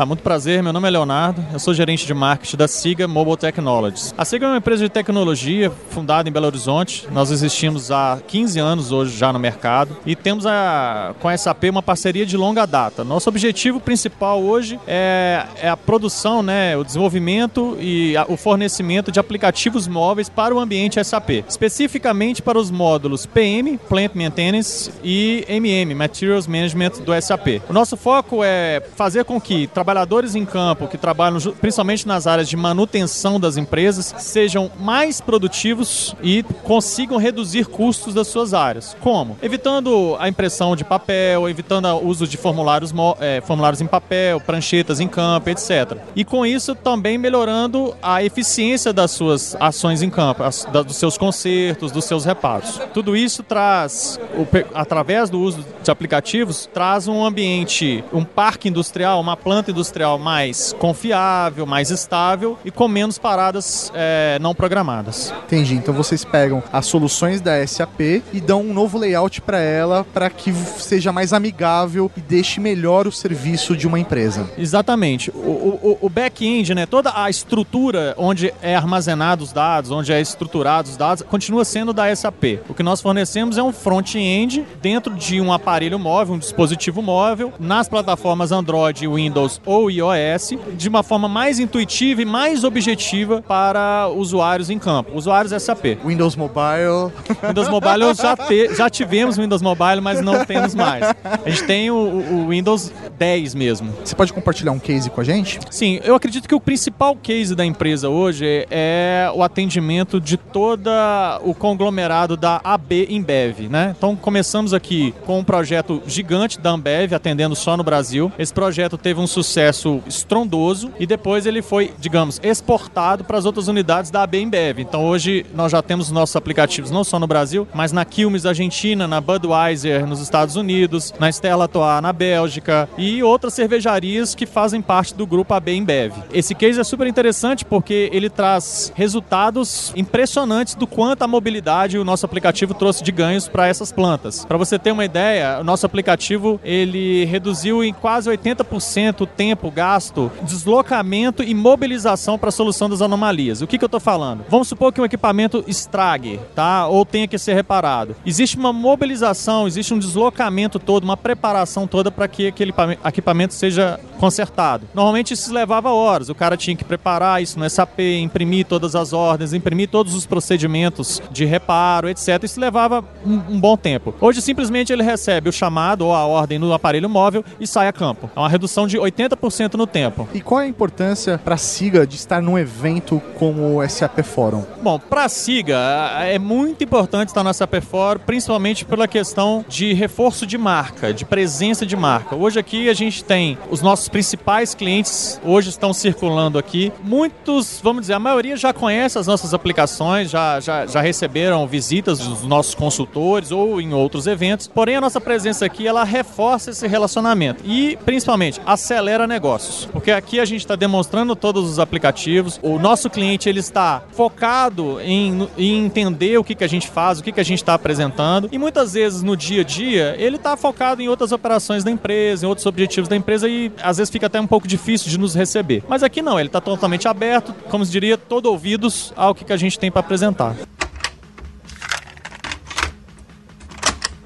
Ah, muito prazer, meu nome é Leonardo, eu sou gerente de marketing da SIGA Mobile Technologies. A SIGA é uma empresa de tecnologia fundada em Belo Horizonte. Nós existimos há 15 anos hoje já no mercado e temos a, com a SAP uma parceria de longa data. Nosso objetivo principal hoje é, é a produção, né, o desenvolvimento e a, o fornecimento de aplicativos móveis para o ambiente SAP, especificamente para os módulos PM, Plant Maintenance e MM, Materials Management do SAP. O nosso foco é fazer com que trabalhadores em campo que trabalham principalmente nas áreas de manutenção das empresas sejam mais produtivos e consigam reduzir custos das suas áreas. Como? Evitando a impressão de papel, evitando o uso de formulários, é, formulários em papel, pranchetas em campo, etc. E com isso também melhorando a eficiência das suas ações em campo, as, da, dos seus consertos, dos seus reparos. Tudo isso traz, o, através do uso de aplicativos, traz um ambiente, um parque industrial, uma planta industrial industrial mais confiável, mais estável e com menos paradas é, não programadas. Entendi. Então vocês pegam as soluções da SAP e dão um novo layout para ela para que seja mais amigável e deixe melhor o serviço de uma empresa. Exatamente. O, o, o back-end, né, toda a estrutura onde é armazenado os dados, onde é estruturado os dados, continua sendo da SAP. O que nós fornecemos é um front-end dentro de um aparelho móvel, um dispositivo móvel, nas plataformas Android e Windows ou iOS de uma forma mais intuitiva e mais objetiva para usuários em campo, usuários SAP. Windows Mobile. Windows Mobile já, te, já tivemos Windows Mobile, mas não temos mais. A gente tem o, o Windows 10 mesmo. Você pode compartilhar um case com a gente? Sim, eu acredito que o principal case da empresa hoje é o atendimento de toda o conglomerado da AB Embev, né? Então começamos aqui com um projeto gigante da Ambev, atendendo só no Brasil. Esse projeto teve um sucesso sucesso estrondoso e depois ele foi, digamos, exportado para as outras unidades da AB InBev. Então hoje nós já temos nossos aplicativos não só no Brasil, mas na Quilmes Argentina, na Budweiser nos Estados Unidos, na Stella Artois na Bélgica e outras cervejarias que fazem parte do grupo AB InBev. Esse case é super interessante porque ele traz resultados impressionantes do quanto a mobilidade o nosso aplicativo trouxe de ganhos para essas plantas. Para você ter uma ideia, o nosso aplicativo ele reduziu em quase 80% o tempo gasto, deslocamento e mobilização para a solução das anomalias. O que, que eu estou falando? Vamos supor que um equipamento estrague, tá? Ou tenha que ser reparado. Existe uma mobilização, existe um deslocamento todo, uma preparação toda para que aquele equipamento seja consertado. Normalmente isso levava horas. O cara tinha que preparar isso no SAP, imprimir todas as ordens, imprimir todos os procedimentos de reparo, etc. Isso levava um, um bom tempo. Hoje simplesmente ele recebe o chamado ou a ordem no aparelho móvel e sai a campo. É uma redução de 80 50% no tempo. E qual é a importância para a SIGA de estar num evento como o SAP Forum? Bom, para a SIGA é muito importante estar no SAP Forum, principalmente pela questão de reforço de marca, de presença de marca. Hoje aqui a gente tem os nossos principais clientes, hoje estão circulando aqui. Muitos, vamos dizer, a maioria já conhece as nossas aplicações, já, já, já receberam visitas dos nossos consultores ou em outros eventos. Porém, a nossa presença aqui ela reforça esse relacionamento e, principalmente, acelera negócios. Porque aqui a gente está demonstrando todos os aplicativos, o nosso cliente ele está focado em, em entender o que, que a gente faz, o que, que a gente está apresentando e muitas vezes no dia a dia ele está focado em outras operações da empresa, em outros objetivos da empresa e às vezes fica até um pouco difícil de nos receber. Mas aqui não, ele está totalmente aberto, como se diria, todo ouvidos ao que, que a gente tem para apresentar.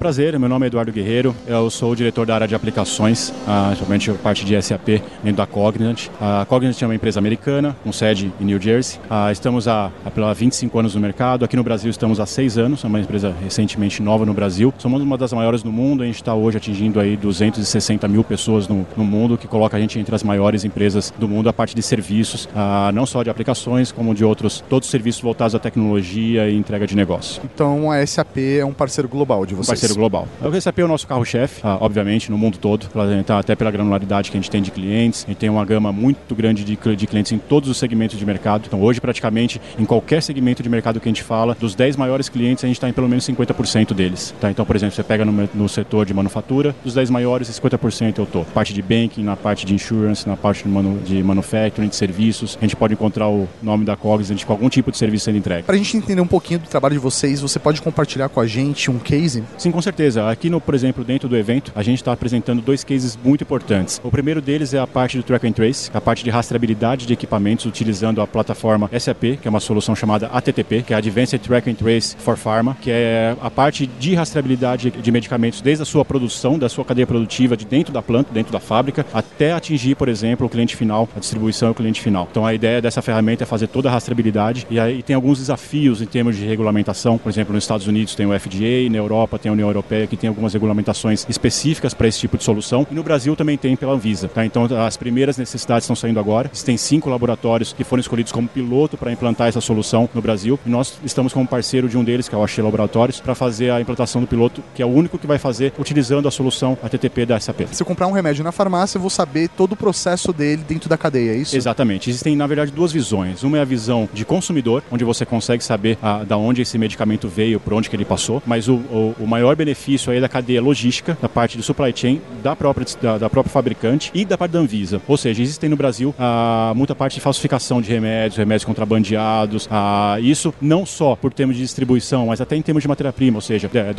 Prazer, meu nome é Eduardo Guerreiro, eu sou o diretor da área de aplicações, principalmente a parte de SAP dentro da Cognizant. A Cognizant é uma empresa americana, com sede em New Jersey. Uh, estamos há, há 25 anos no mercado, aqui no Brasil estamos há 6 anos, é uma empresa recentemente nova no Brasil. Somos uma das maiores no mundo, a gente está hoje atingindo aí 260 mil pessoas no, no, mundo, que coloca a gente entre as maiores empresas do mundo, a parte de serviços, uh, não só de aplicações, como de outros, todos os serviços voltados à tecnologia e entrega de negócio. Então a SAP é um parceiro global de vocês? Um parceiro global. O SAP é o nosso carro-chefe, ah, obviamente, no mundo todo, tá até pela granularidade que a gente tem de clientes. A gente tem uma gama muito grande de, clientes em todos os segmentos de mercado. Então, hoje, praticamente, em qualquer segmento de mercado que a gente fala, dos 10 maiores clientes, a gente está em pelo menos 50% deles. Tá? Então, por exemplo, você pega no, no, setor de manufatura, dos 10 maiores, 50% eu estou. Parte de banking, na parte de insurance, na parte de, manu, de manufacturing, de serviços. A gente pode encontrar o nome da Cognizant com algum tipo de serviço sendo entregue. Para a gente entender um pouquinho do trabalho de vocês, você pode compartilhar com a gente um case? Sim, com certeza. Aqui, no, por exemplo, dentro do evento, a gente está apresentando dois cases muito importantes. O primeiro deles é a parte do track and trace, a parte de rastreabilidade de equipamentos utilizando a plataforma SAP, que é uma solução chamada ATTP, que é Advanced Track and Trace for Pharma, que é a parte de rastreabilidade de medicamentos desde a sua produção, da sua cadeia produtiva, de dentro da planta, dentro da fábrica, até atingir, por exemplo, o cliente final, a distribuição e o cliente final. Então a ideia dessa ferramenta é fazer toda a rastreabilidade e aí tem alguns desafios em termos de regulamentação. Por exemplo, nos Estados Unidos tem o FDA, na Europa tem a União Europeia que tem algumas regulamentações específicas para esse tipo de solução. E no Brasil também tem pela Anvisa. Tá? Então as primeiras necessidades estão saindo agora. Existem cinco laboratórios que foram escolhidos como piloto para implantar essa solução no Brasil. E nós estamos como parceiro de um deles, que é o Axê Laboratórios, para fazer a implantação do piloto, que é o único que vai fazer utilizando a solução ATTP da SAP. Se eu comprar um remédio na farmácia, eu vou saber todo o processo dele dentro da cadeia, é isso? Exatamente. Existem, na verdade, duas visões. Uma é a visão de consumidor, onde você consegue saber a, da onde esse medicamento veio, por onde que ele passou, mas o, o, o maior benefício aí da cadeia logística, da parte de supply chain da própria, da, da própria fabricante e da parte da Anvisa. Ou seja, existem no Brasil ah, muita parte de falsificação de remédios, remédios contrabandeados. Ah, isso não só por termos de distribuição, mas até em termos de matéria-prima, ou seja, é,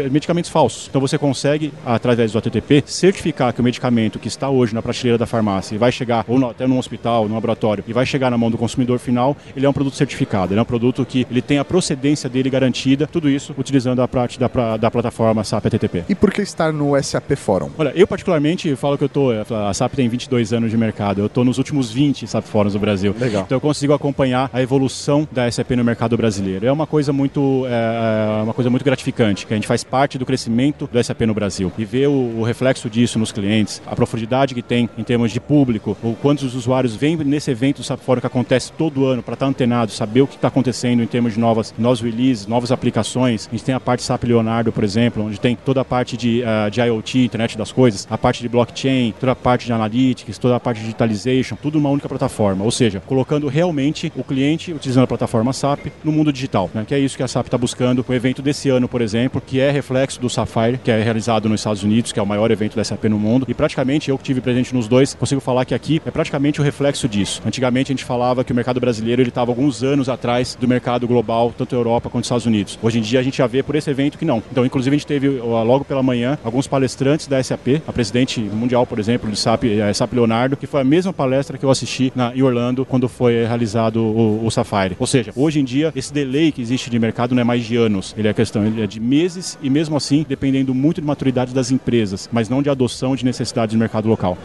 é, medicamentos falsos. Então você consegue, através do ATTP, certificar que o medicamento que está hoje na prateleira da farmácia e vai chegar, ou no, até no hospital, no laboratório, e vai chegar na mão do consumidor final, ele é um produto certificado. Ele é um produto que ele tem a procedência dele garantida, tudo isso utilizando a parte da, da plataforma SAP ATTP. E por que estar no SAP Forum? Olha, eu particularmente falo que eu tô, a SAP tem 22 anos de mercado, eu tô nos últimos 20 SAP Fóruns no Brasil. Legal. Então eu consigo acompanhar a evolução da SAP no mercado brasileiro. É uma coisa muito, é, é, uma coisa muito gratificante, que a gente faz parte do crescimento do SAP no Brasil e ver o, o reflexo disso nos clientes, a profundidade que tem em termos de público, o quantos usuários vêm nesse evento do SAP Forum que acontece todo ano para estar tá antenado, saber o que está acontecendo em termos de novas, novos releases, novas aplicações. A gente tem a parte SAP Leonardo, por exemplo, onde tem toda a parte de, uh, de IoT, internet das coisas, a parte de blockchain, toda a parte de analytics, toda a parte de digitalization, tudo numa única plataforma. Ou seja, colocando realmente o cliente utilizando a plataforma SAP no mundo digital, né? que é isso que a SAP está buscando. O evento desse ano, por exemplo, que é reflexo do Sapphire, que é realizado nos Estados Unidos, que é o maior evento da SAP no mundo. E praticamente eu que tive presente nos dois, consigo falar que aqui é praticamente o reflexo disso. Antigamente a gente falava que o mercado brasileiro ele estava alguns anos atrás do mercado global, tanto Europa quanto Estados Unidos. Hoje em dia a gente já vê por esse evento que não. Então, inclusive a gente teve logo pela manhã alguns palestrantes da SAP, a presidente mundial, por exemplo, do SAP, a SAP Leonardo, que foi a mesma palestra que eu assisti na, em Orlando quando foi realizado o, o Sapphire. Ou seja, hoje em dia esse delay que existe de mercado não é mais de anos, ele é questão ele é de meses e mesmo assim dependendo muito de maturidade das empresas, mas não de adoção de necessidades de mercado local.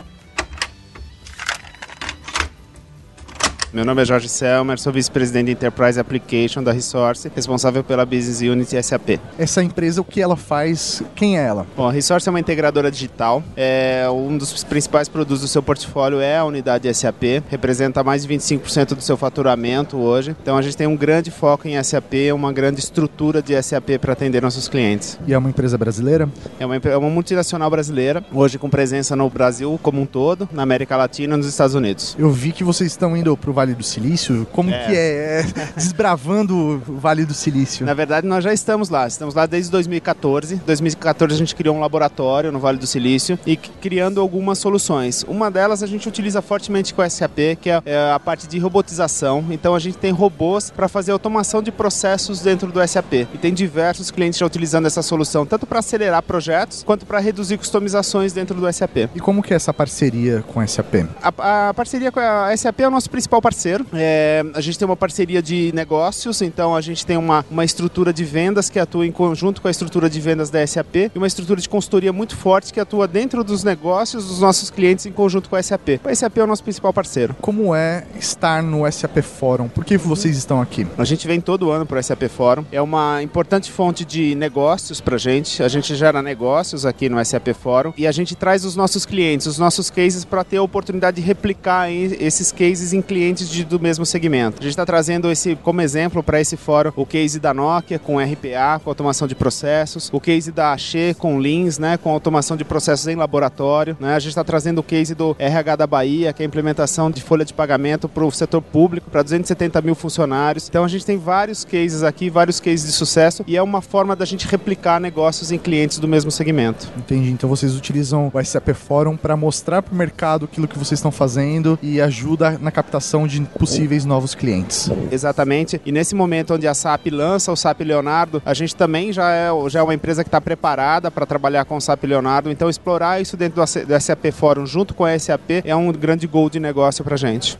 Meu nome é Jorge Selmer, sou vice-presidente de Enterprise Application da Resource, responsável pela Business Unit SAP. Essa empresa, o que ela faz? Quem é ela? Bom, a Resource é uma integradora digital. É, um dos principais produtos do seu portfólio é a unidade SAP, representa mais de 25% do seu faturamento hoje. Então a gente tem um grande foco em SAP, uma grande estrutura de SAP para atender nossos clientes. E é uma empresa brasileira? É uma, é uma multinacional brasileira, hoje com presença no Brasil como um todo, na América Latina e nos Estados Unidos. Eu vi que vocês estão indo para o Vale do Silício. Como É. que é? é desbravando o Vale do Silício. Na verdade, nós já estamos lá. Estamos lá desde 2014. Em 2014 a gente criou um laboratório no Vale do Silício e criando algumas soluções. Uma delas a gente utiliza fortemente com o SAP, que é é a parte de robotização. Então a gente tem robôs para fazer automação de processos dentro do SAP. E tem diversos clientes já utilizando essa solução, tanto para acelerar projetos quanto para reduzir customizações dentro do SAP. E como que é essa parceria com a SAP? A, a parceria com a SAP é o nosso principal parceiro. É, a gente tem uma parceria de negócios, então a gente tem uma, uma estrutura de vendas que atua em conjunto com a estrutura de vendas da SAP e uma estrutura de consultoria muito forte que atua dentro dos negócios dos nossos clientes em conjunto com a SAP. O SAP é o nosso principal parceiro. Como é estar no SAP Fórum? Por que vocês estão aqui? A gente vem todo ano para o SAP Fórum. É uma importante fonte de negócios para a gente. A gente gera negócios aqui no SAP Fórum e a gente traz os nossos clientes, os nossos cases para ter a oportunidade de replicar esses cases em clientes de- do mesmo segmento. A gente está trazendo esse como exemplo para esse fórum o case da Nokia com RPA, com automação de processos, o case da Axê com Leans, né, com automação de processos em laboratório. Né? A gente está trazendo o case do RH da Bahia, que é a implementação de folha de pagamento para o setor público, para 270 mil funcionários. Então a gente tem vários cases aqui, vários cases de sucesso e é uma forma da gente replicar negócios em clientes do mesmo segmento. Entendi. Então vocês utilizam o SAP Fórum para mostrar para o mercado aquilo que vocês estão fazendo e ajuda na captação de possíveis novos clientes. Exatamente. E nesse momento onde a SAP lança o SAP Leonardo, a gente também já é, já é uma empresa que está preparada para trabalhar com o SAP Leonardo. Então explorar isso dentro do SAP Fórum junto com a SAP é um grande gol de negócio para a gente.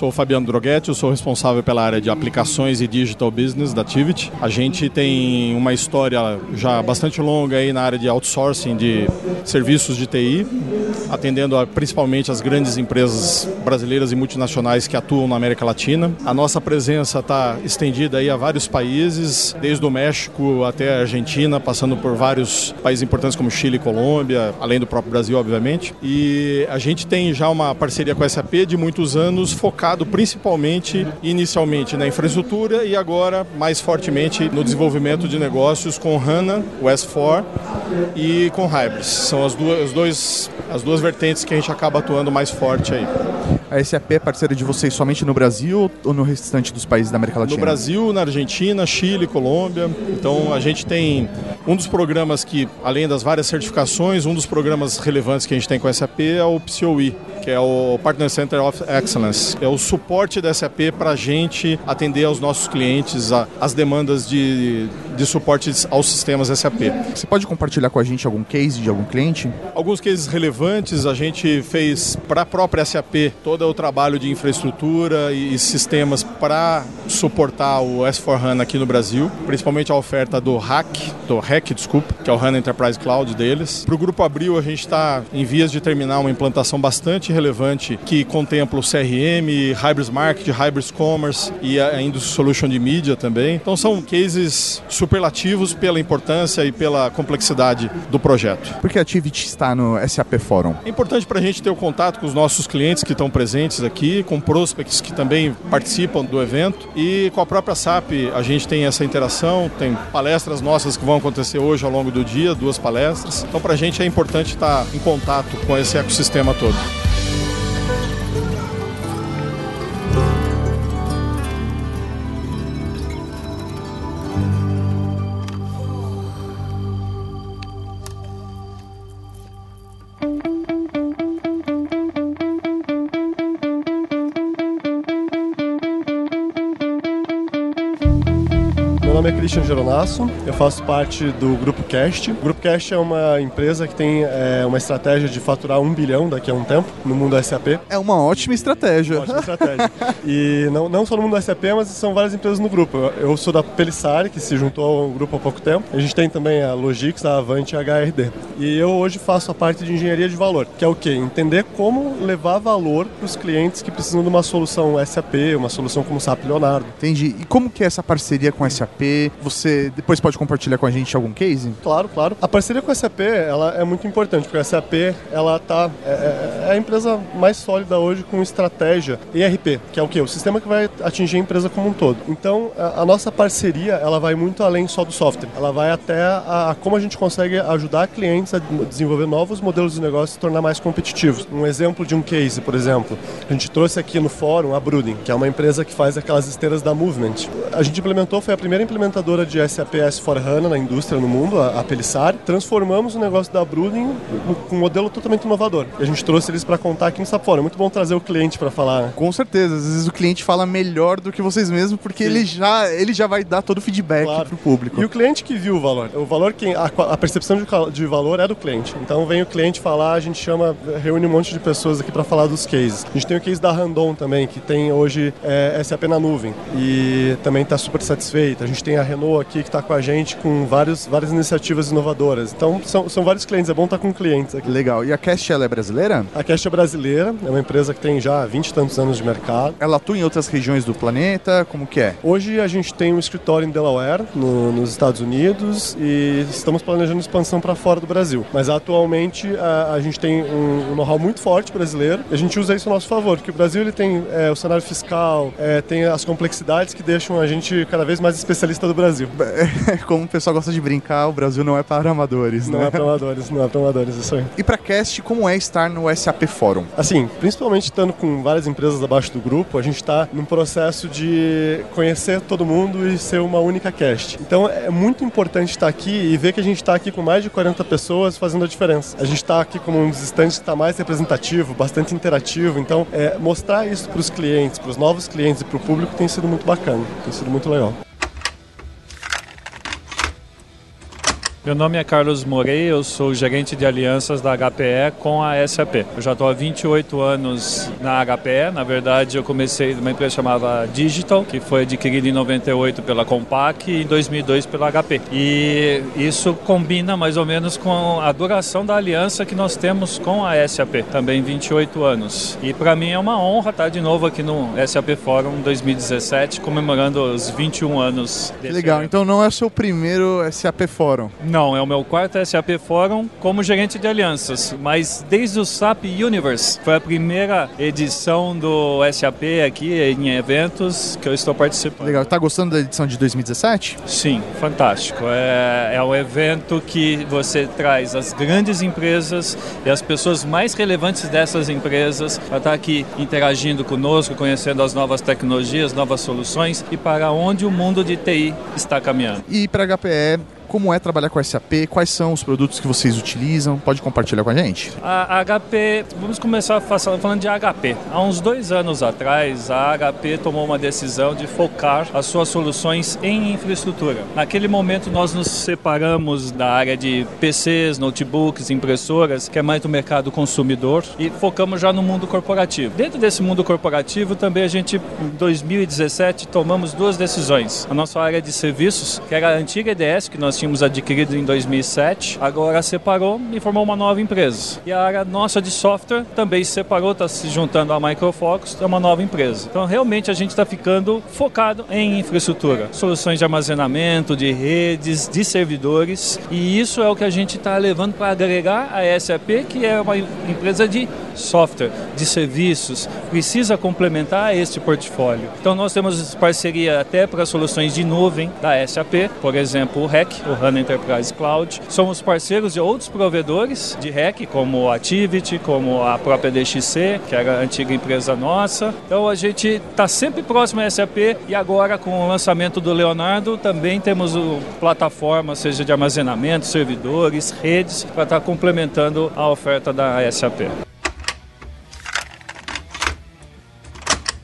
Sou Fabiano Droghetti, eu sou responsável pela área de aplicações e digital business da Tivit. A gente tem uma história já bastante longa aí na área de outsourcing de serviços de TI, atendendo a, principalmente as grandes empresas brasileiras e multinacionais que atuam na América Latina. A nossa presença está estendida aí a vários países, desde o México até a Argentina, passando por vários países importantes como Chile e Colômbia, além do próprio Brasil, obviamente. E a gente tem já uma parceria com a SAP de muitos anos, focado principalmente, inicialmente, na infraestrutura e agora mais fortemente no desenvolvimento de negócios com HANA, o S4 e com Hybris. São as duas, os dois, as duas vertentes que a gente acaba atuando mais forte aí. A SAP é parceira de vocês somente no Brasil ou no restante dos países da América Latina? No Brasil, na Argentina, Chile, Colômbia. Então a gente tem um dos programas que, além das várias certificações, um dos programas relevantes que a gente tem com a SAP é o PCOE, que é o Partner Center of Excellence. É o suporte da SAP para a gente atender aos nossos clientes a- as demandas de, de suporte aos sistemas SAP. Você pode compartilhar com a gente algum case de algum cliente? Alguns cases relevantes a gente fez para a própria SAP todo o trabalho de infraestrutura e sistemas para suportar o S4HANA aqui no Brasil, principalmente a oferta do HAC, do REC, desculpa, que é o HANA Enterprise Cloud deles. Para o Grupo Abril a gente está em vias de terminar uma implantação bastante relevante que contempla o CRM, Hybris Market, Hybris Commerce e a Industry Solution de mídia também. Então são cases superlativos pela importância e pela complexidade do projeto. Por que a Tivit está no SAP Fórum? É importante para a gente ter o contato com os nossos clientes que estão presentes aqui, com prospects que também participam do evento e com a própria SAP a gente tem essa interação, tem palestras nossas que vão acontecer hoje ao longo do dia, duas palestras. Então para a gente é importante estar em contato com esse ecossistema todo. Christian Geronasso, eu faço parte do Grupo Cast. O Grupo Cast é uma empresa que tem é, uma estratégia de faturar um bilhão daqui a um tempo no mundo SAP. É uma ótima estratégia. Uma ótima estratégia. e não, não só no mundo SAP, mas são várias empresas no grupo. Eu sou da Pelissari, que se juntou ao grupo há pouco tempo. A gente tem também a Logix, a Avante e a HRD. E eu hoje faço a parte de engenharia de valor, que é o quê? Entender como levar valor para os clientes que precisam de uma solução SAP, uma solução como SAP Leonardo. Entendi. E como que é essa parceria com a SAP? Você depois pode compartilhar com a gente algum case? Claro, claro. A parceria com a SAP ela é muito importante, porque a SAP ela tá, é, é, é a empresa mais sólida hoje com estratégia ERP, que é o quê? O sistema que vai atingir a empresa como um todo. Então, a, a nossa parceria ela vai muito além só do software. Ela vai até a, a como a gente consegue ajudar clientes a desenvolver novos modelos de negócio e se tornar mais competitivos. Um exemplo de um case, por exemplo, a gente trouxe aqui no fórum a Bruding, que é uma empresa que faz aquelas esteiras da Movement. A gente implementou, foi a primeira implementadora de SAP S4HANA na indústria no mundo, a, a Pelissar. Transformamos o negócio da Bruding com um modelo totalmente inovador. E a gente trouxe eles para contar aqui no SAP Fórum. É muito bom trazer o cliente para falar. Com certeza, às vezes o cliente fala melhor do que vocês mesmos, porque ele já, ele já vai dar todo o feedback claro. pro público. E o cliente que viu o valor. O valor, que, a, a percepção de, de valor é do cliente. Então vem o cliente falar, a gente chama, reúne um monte de pessoas aqui para falar dos cases. A gente tem o case da Randon também, que tem hoje é, SAP na nuvem e também está super satisfeita. A gente tem a Renault aqui que está com a gente com vários, várias iniciativas inovadoras. Então são, são vários clientes, é bom estar tá com clientes aqui. Legal. E a Cast ela é brasileira? A Cast é brasileira, é uma empresa que tem já 20 e tantos anos de mercado. Ela atua em outras regiões do planeta? Como que é? Hoje a gente tem um escritório em Delaware, no, nos Estados Unidos, e estamos planejando expansão para fora do Brasil. Mas atualmente a, a gente tem um, um know-how muito forte brasileiro e a gente usa isso a nosso favor, porque o Brasil ele tem é, o cenário fiscal, é, tem as complexidades que deixam a gente cada vez mais especialista do Brasil. Como o pessoal gosta de brincar, o Brasil não é para amadores, não né? Não é para amadores, não é para amadores, isso aí. E para Cast, como é estar no SAP Fórum? Assim, principalmente estando com várias empresas abaixo do grupo, a gente está num processo de conhecer todo mundo e ser uma única cast. Então é muito importante estar aqui e ver que a gente está aqui com mais de 40 pessoas fazendo a diferença. A gente está aqui como um dos estandes que está mais representativo, bastante interativo. Então, é, mostrar isso para os clientes, para os novos clientes e para o público tem sido muito bacana, tem sido muito legal. Meu nome é Carlos Morei, eu sou gerente de alianças da HPE com a SAP. Eu já estou há 28 anos na HPE, na verdade eu comecei numa empresa chamada Digital, que foi adquirida em 98 pela Compaq e em 2002 pela HP. E isso combina mais ou menos com a duração da aliança que nós temos com a SAP, também 28 anos. E para mim é uma honra estar de novo aqui no SAP Forum 2017, comemorando os 21 anos. Legal, então não é o seu primeiro SAP Forum. Não, é o meu quarto SAP Forum como gerente de alianças, mas desde o SAP Universe, foi a primeira edição do SAP aqui em eventos que eu estou participando. Legal, tá gostando da edição de 2017? Sim, fantástico. É, é um evento que você traz as grandes empresas e as pessoas mais relevantes dessas empresas para estar aqui interagindo conosco, conhecendo as novas tecnologias, novas soluções e para onde o mundo de TI está caminhando. E para a HPE, como é trabalhar com SAP, quais são os produtos que vocês utilizam, pode compartilhar com a gente? A HP, vamos começar falando de HP. Há uns dois anos atrás, a HP tomou uma decisão de focar as suas soluções em infraestrutura. Naquele momento, nós nos separamos da área de PCs, notebooks, impressoras, que é mais do mercado consumidor, e focamos já no mundo corporativo. Dentro desse mundo corporativo, também a gente, em 2017, tomamos duas decisões. A nossa área de serviços, que era a antiga EDS, que nós tínhamos adquirido em 2007, agora separou e formou uma nova empresa. E a área nossa de software também se separou, está se juntando à Microfocus, é uma nova empresa. Então, realmente, a gente está ficando focado em infraestrutura, soluções de armazenamento, de redes, de servidores, e isso é o que a gente está levando para agregar a SAP, que é uma empresa de software, de serviços, precisa complementar este portfólio. Então, nós temos parceria até para soluções de nuvem da SAP, por exemplo, o REC, o HANA Enterprise Cloud. Somos parceiros de outros provedores de REC, como a Activity, como a própria DXC, que era a antiga empresa nossa. Então a gente está sempre próximo à SAP e agora com o lançamento do Leonardo também temos o plataforma, seja de armazenamento, servidores, redes, para estar tá complementando a oferta da SAP.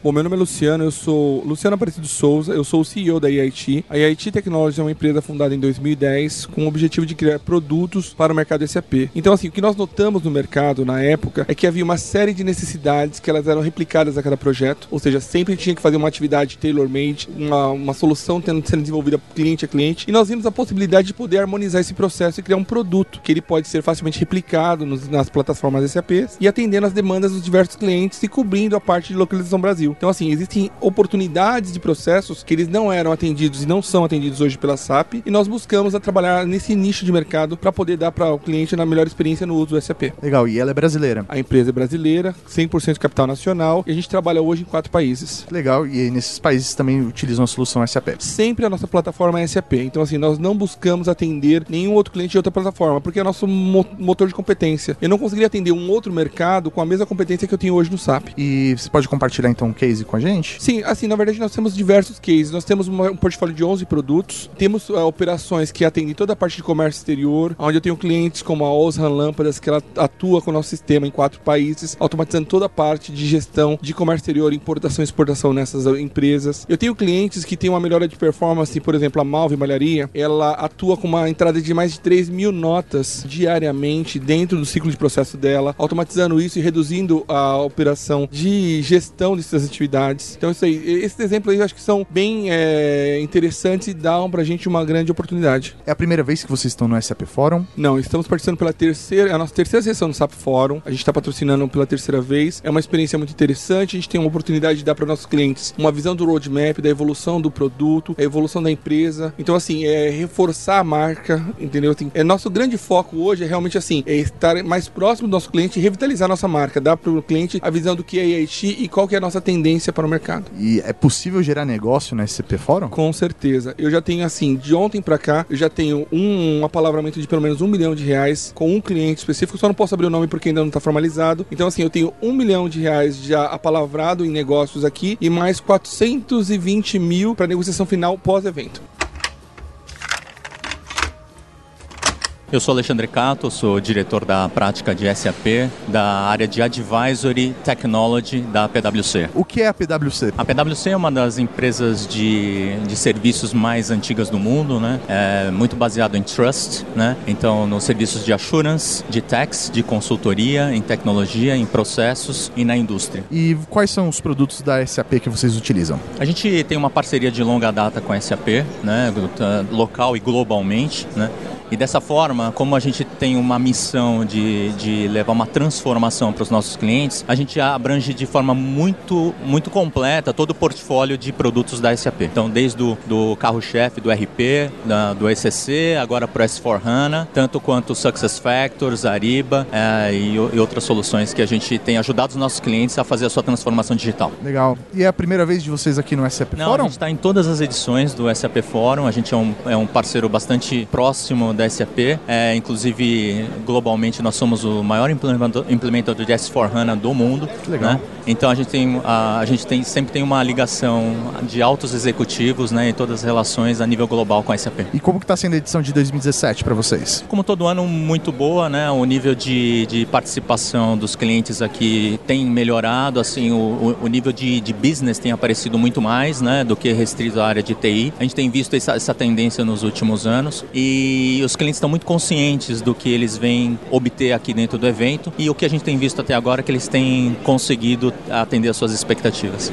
Bom, meu nome é Luciano, eu sou Luciano Aparecido Souza, eu sou o CEO da IIT. A IIT Technologies é uma empresa fundada em 2010 com o objetivo de criar produtos para o mercado SAP. Então, assim, o que nós notamos no mercado na época é que havia uma série de necessidades que elas eram replicadas a cada projeto, ou seja, sempre tinha que fazer uma atividade tailor-made, uma, uma solução tendo sendo desenvolvida cliente a cliente, e nós vimos a possibilidade de poder harmonizar esse processo e criar um produto que ele pode ser facilmente replicado nas plataformas SAP e atendendo as demandas dos diversos clientes e cobrindo a parte de localização Brasil. Então, assim, existem oportunidades de processos que eles não eram atendidos e não são atendidos hoje pela SAP, e nós buscamos a trabalhar nesse nicho de mercado para poder dar para o cliente a melhor experiência no uso do SAP. Legal, e ela é brasileira? A empresa é brasileira, 100% capital nacional, e a gente trabalha hoje em quatro países. Legal, e nesses países também utilizam a solução SAP? Sempre a nossa plataforma é SAP, então assim, nós não buscamos atender nenhum outro cliente de outra plataforma, porque é nosso mo motor de competência. Eu não conseguiria atender um outro mercado com a mesma competência que eu tenho hoje no SAP. E você pode compartilhar então um case com a gente? Sim, assim, na verdade nós temos diversos cases. Nós temos uma, um portfólio de 11 produtos, temos uh, operações que atendem toda a parte de comércio exterior, onde eu tenho clientes como a Osram Lâmpadas, que ela atua com o nosso sistema em quatro países, automatizando toda a parte de gestão de comércio exterior, importação e exportação nessas empresas. Eu tenho clientes que têm uma melhora de performance, por exemplo, a Malve Malharia, ela atua com uma entrada de mais de 3 mil notas diariamente dentro do ciclo de processo dela, automatizando isso e reduzindo a operação de gestão dessas atividades. Então, isso aí, esses exemplos aí eu acho que são bem é, interessantes e dão pra gente uma grande oportunidade. É a primeira vez que vocês estão no SAP Forum? Não, estamos participando pela terceira, é a nossa terceira sessão do SAP Forum. A gente está patrocinando pela terceira vez. É uma experiência muito interessante. A gente tem uma oportunidade de dar para nossos clientes uma visão do roadmap, da evolução do produto, a evolução da empresa. Então, assim, é reforçar a marca, entendeu? Assim, é nosso grande foco hoje é realmente assim, é estar mais próximo do nosso cliente e revitalizar a nossa marca, dar para o cliente a visão do que é IIT e qual que é a nossa tendência para o mercado. E é possível gerar negócio no SCP Fórum? Com certeza. Eu já tenho, assim, de ontem para cá, eu já tenho um, um apalavramento de pelo menos um milhão de reais com um cliente específico, só não posso abrir o nome porque ainda não está formalizado. Então, assim, eu tenho um milhão de reais já apalavrado em negócios aqui e mais 420 mil para negociação final pós-evento. Eu sou Alexandre Cato, sou diretor da prática de SAP da área de Advisory Technology da PwC. O que é a PwC? A PwC é uma das empresas de, de serviços mais antigas do mundo, né? É muito baseado em trust, né? Então, nos serviços de assurance, de tax, de consultoria, em tecnologia, em processos e na indústria. E quais são os produtos da SAP que vocês utilizam? A gente tem uma parceria de longa data com a SAP, né? Local e globalmente, né? E dessa forma, como a gente tem uma missão de, de levar uma transformação para os nossos clientes, a gente abrange de forma muito, muito completa todo o portfólio de produtos da SAP. Então, desde o do carro-chefe do RP, da, do ECC, agora para o S4HANA, tanto quanto Success Factors, Ariba é, e, e, outras soluções que a gente tem ajudado os nossos clientes a fazer a sua transformação digital. Legal. E é a primeira vez de vocês aqui no SAP Não, Forum? A gente está em todas as edições do SAP Forum, a gente é um, é um parceiro bastante próximo da SAP. É, inclusive, globalmente, nós somos o maior implementador de S4HANA do mundo. Legal. Né? Então, a gente, tem, a, a gente tem, sempre tem uma ligação de altos executivos né, em todas as relações a nível global com a SAP. E como que está sendo a edição de 2017 para vocês? Como todo ano, muito boa. Né? O nível de, de participação dos clientes aqui tem melhorado. Assim, o, o nível de, de business tem aparecido muito mais né, do que restrito à área de TI. A gente tem visto essa, essa tendência nos últimos anos. E os clientes estão muito conscientes do que eles vêm obter aqui dentro do evento e o que a gente tem visto até agora é que eles têm conseguido atender às suas expectativas.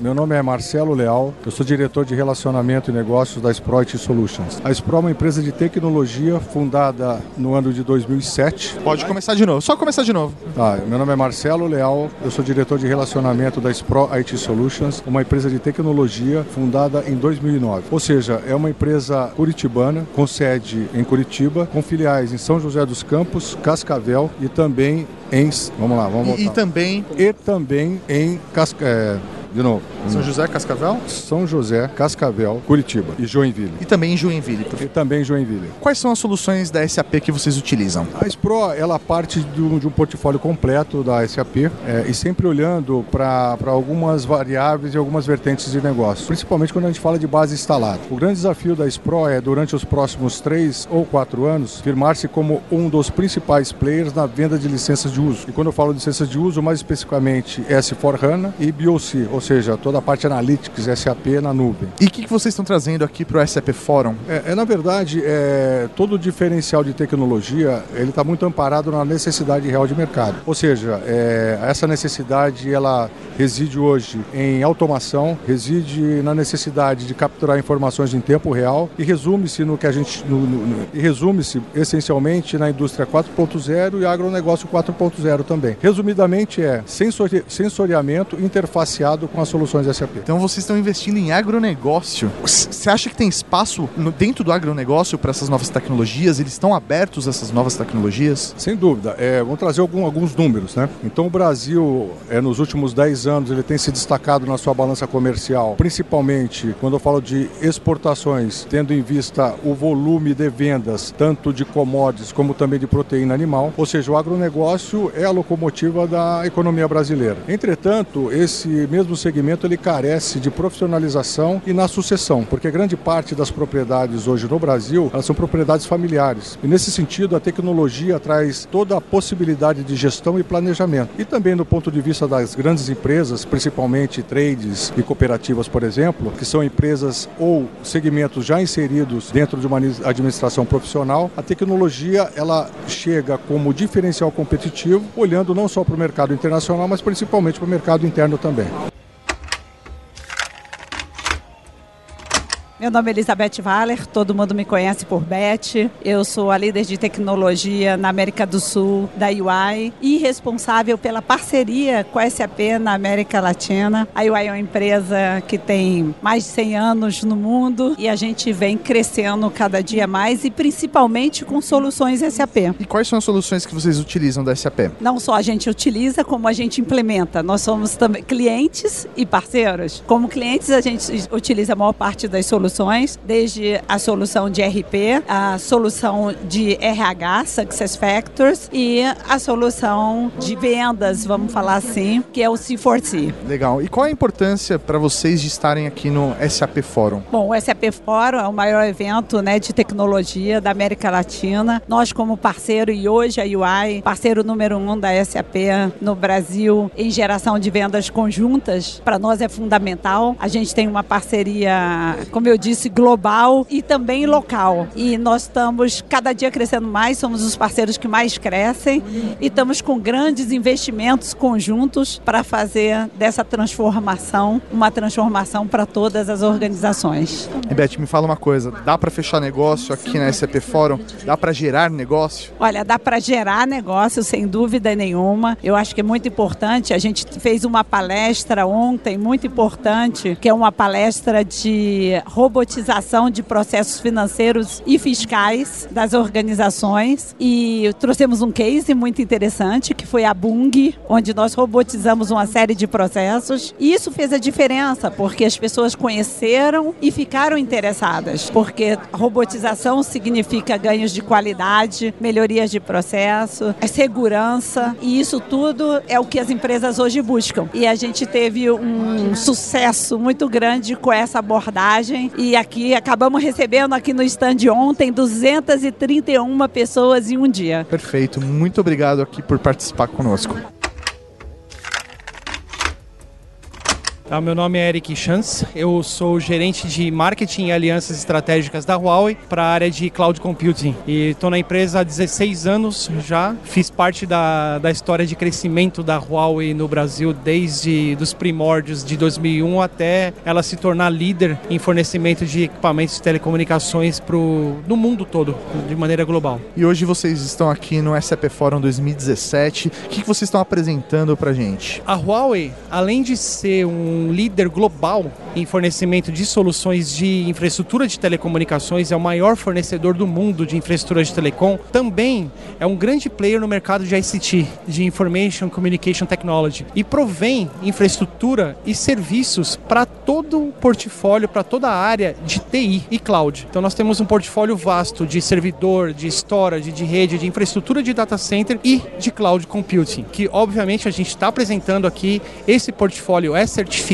Meu nome é Marcelo Leal, eu sou diretor de relacionamento e negócios da Sprite Solutions. A Spro é uma empresa de tecnologia fundada no ano de 2007. Pode começar de novo, só começar de novo. Tá, meu nome é Marcelo Leal, eu sou diretor de relacionamento da Spro IT Solutions, uma empresa de tecnologia fundada em 2009. Ou seja, é uma empresa curitibana com sede em Curitiba, com filiais em São José dos Campos, Cascavel e também em vamos lá, vamos voltar. E, e também e também em Casca, é, de novo. São José, Cascavel? São José, Cascavel, Curitiba e Joinville. E também em Joinville. E também em Joinville. Quais são as soluções da SAP que vocês utilizam? A Spro, ela parte do, de um portfólio completo da SAP é, e sempre olhando para algumas variáveis e algumas vertentes de negócio, principalmente quando a gente fala de base instalada. O grande desafio da Spro é, durante os próximos três ou quatro anos, firmar-se como um dos principais players na venda de licenças de uso. E quando eu falo de licenças de uso, mais especificamente S4HANA e BOC, ou seja, toda a parte Analytics, SAP na nuvem. E o que, que vocês estão trazendo aqui para o SAP Forum? É, é, na verdade, é, todo o diferencial de tecnologia, ele está muito amparado na necessidade real de mercado. Ou seja, é, essa necessidade, ela reside hoje em automação, reside na necessidade de capturar informações em tempo real e resume-se no que a gente, no, no, no, e resume-se essencialmente na indústria 4.0 e agronegócio 4.0 também. Resumidamente é sensori, sensoriamento interfaceado com as soluções SAP. Então vocês estão investindo em agronegócio. Você acha que tem espaço no, dentro do agronegócio para essas novas tecnologias? Eles estão abertos a essas novas tecnologias? Sem dúvida. É, vamos trazer algum, alguns números. Né? Então o Brasil, é, nos últimos 10 anos, ele tem se destacado na sua balança comercial, principalmente quando eu falo de exportações, tendo em vista o volume de vendas, tanto de commodities como também de proteína animal. Ou seja, o agronegócio é a locomotiva da economia brasileira. Entretanto, esse mesmo segmento ele carece de profissionalização e na sucessão, porque grande parte das propriedades hoje no Brasil elas são propriedades familiares. E nesse sentido, a tecnologia traz toda a possibilidade de gestão e planejamento. E também do ponto de vista das grandes empresas, principalmente trades e cooperativas, por exemplo, que são empresas ou segmentos já inseridos dentro de uma administração profissional, a tecnologia ela chega como diferencial competitivo, olhando não só para o mercado internacional, mas principalmente para o mercado interno também. Meu nome é Elizabeth Valer, todo mundo me conhece por Beth. Eu sou a líder de tecnologia na América do Sul da UI e responsável pela parceria com a SAP na América Latina. A UI é uma empresa que tem mais de 100 anos no mundo e a gente vem crescendo cada dia mais e principalmente com soluções SAP. E quais são as soluções que vocês utilizam da SAP? Não só a gente utiliza, como a gente implementa. Nós somos também clientes e parceiros. Como clientes, a gente utiliza a maior parte das soluções soluções, desde a solução de RP, a solução de RH, Success Factors, e a solução de vendas, vamos falar assim, que é o C4C. Legal. E qual a importância para vocês de estarem aqui no SAP Forum? Bom, o SAP Forum é o maior evento né, de tecnologia da América Latina. Nós, como parceiro, e hoje a UI, parceiro número um da SAP no Brasil em geração de vendas conjuntas, para nós é fundamental. A gente tem uma parceria, como eu disse, global e também local. E nós estamos cada dia crescendo mais, somos os parceiros que mais crescem e estamos com grandes investimentos conjuntos para fazer dessa transformação uma transformação para todas as organizações. Beth, me fala uma coisa, dá para fechar negócio aqui na SAP Fórum? Dá para gerar negócio? Olha, dá para gerar negócio sem dúvida nenhuma. Eu acho que é muito importante. A gente fez uma palestra ontem muito importante, que é uma palestra de robotização de processos financeiros e fiscais das organizações. E trouxemos um case muito interessante que foi a Bung, onde nós robotizamos uma série de processos. E isso fez a diferença porque as pessoas conheceram e ficaram interessadas, porque robotização significa ganhos de qualidade, melhorias de processo, segurança. E isso tudo é o que as empresas hoje buscam. E a gente teve um sucesso muito grande com essa abordagem e aqui acabamos recebendo aqui no stand ontem 231 pessoas em um dia. Perfeito, muito obrigado aqui por participar conosco. Tá, meu nome é Eric Chance, eu sou gerente de marketing e alianças estratégicas da Huawei para a área de cloud computing. E estou na empresa há 16 anos já, fiz parte da, da história de crescimento da Huawei no Brasil desde os primórdios de 2001 até ela se tornar líder em fornecimento de equipamentos de telecomunicações pro, no mundo todo, de maneira global. E hoje vocês estão aqui no SAP Forum 2017, o que, que vocês estão apresentando para gente? A Huawei, além de ser um um líder global em fornecimento de soluções de infraestrutura de telecomunicações, é o maior fornecedor do mundo de infraestrutura de telecom, também é um grande player no mercado de ICT, de Information Communication Technology, e provém infraestrutura e serviços para todo o portfólio, para toda a área de TI e cloud. Então nós temos um portfólio vasto de servidor, de storage, de rede, de infraestrutura de data center e de cloud computing, que obviamente a gente está apresentando aqui. Esse portfólio é certificado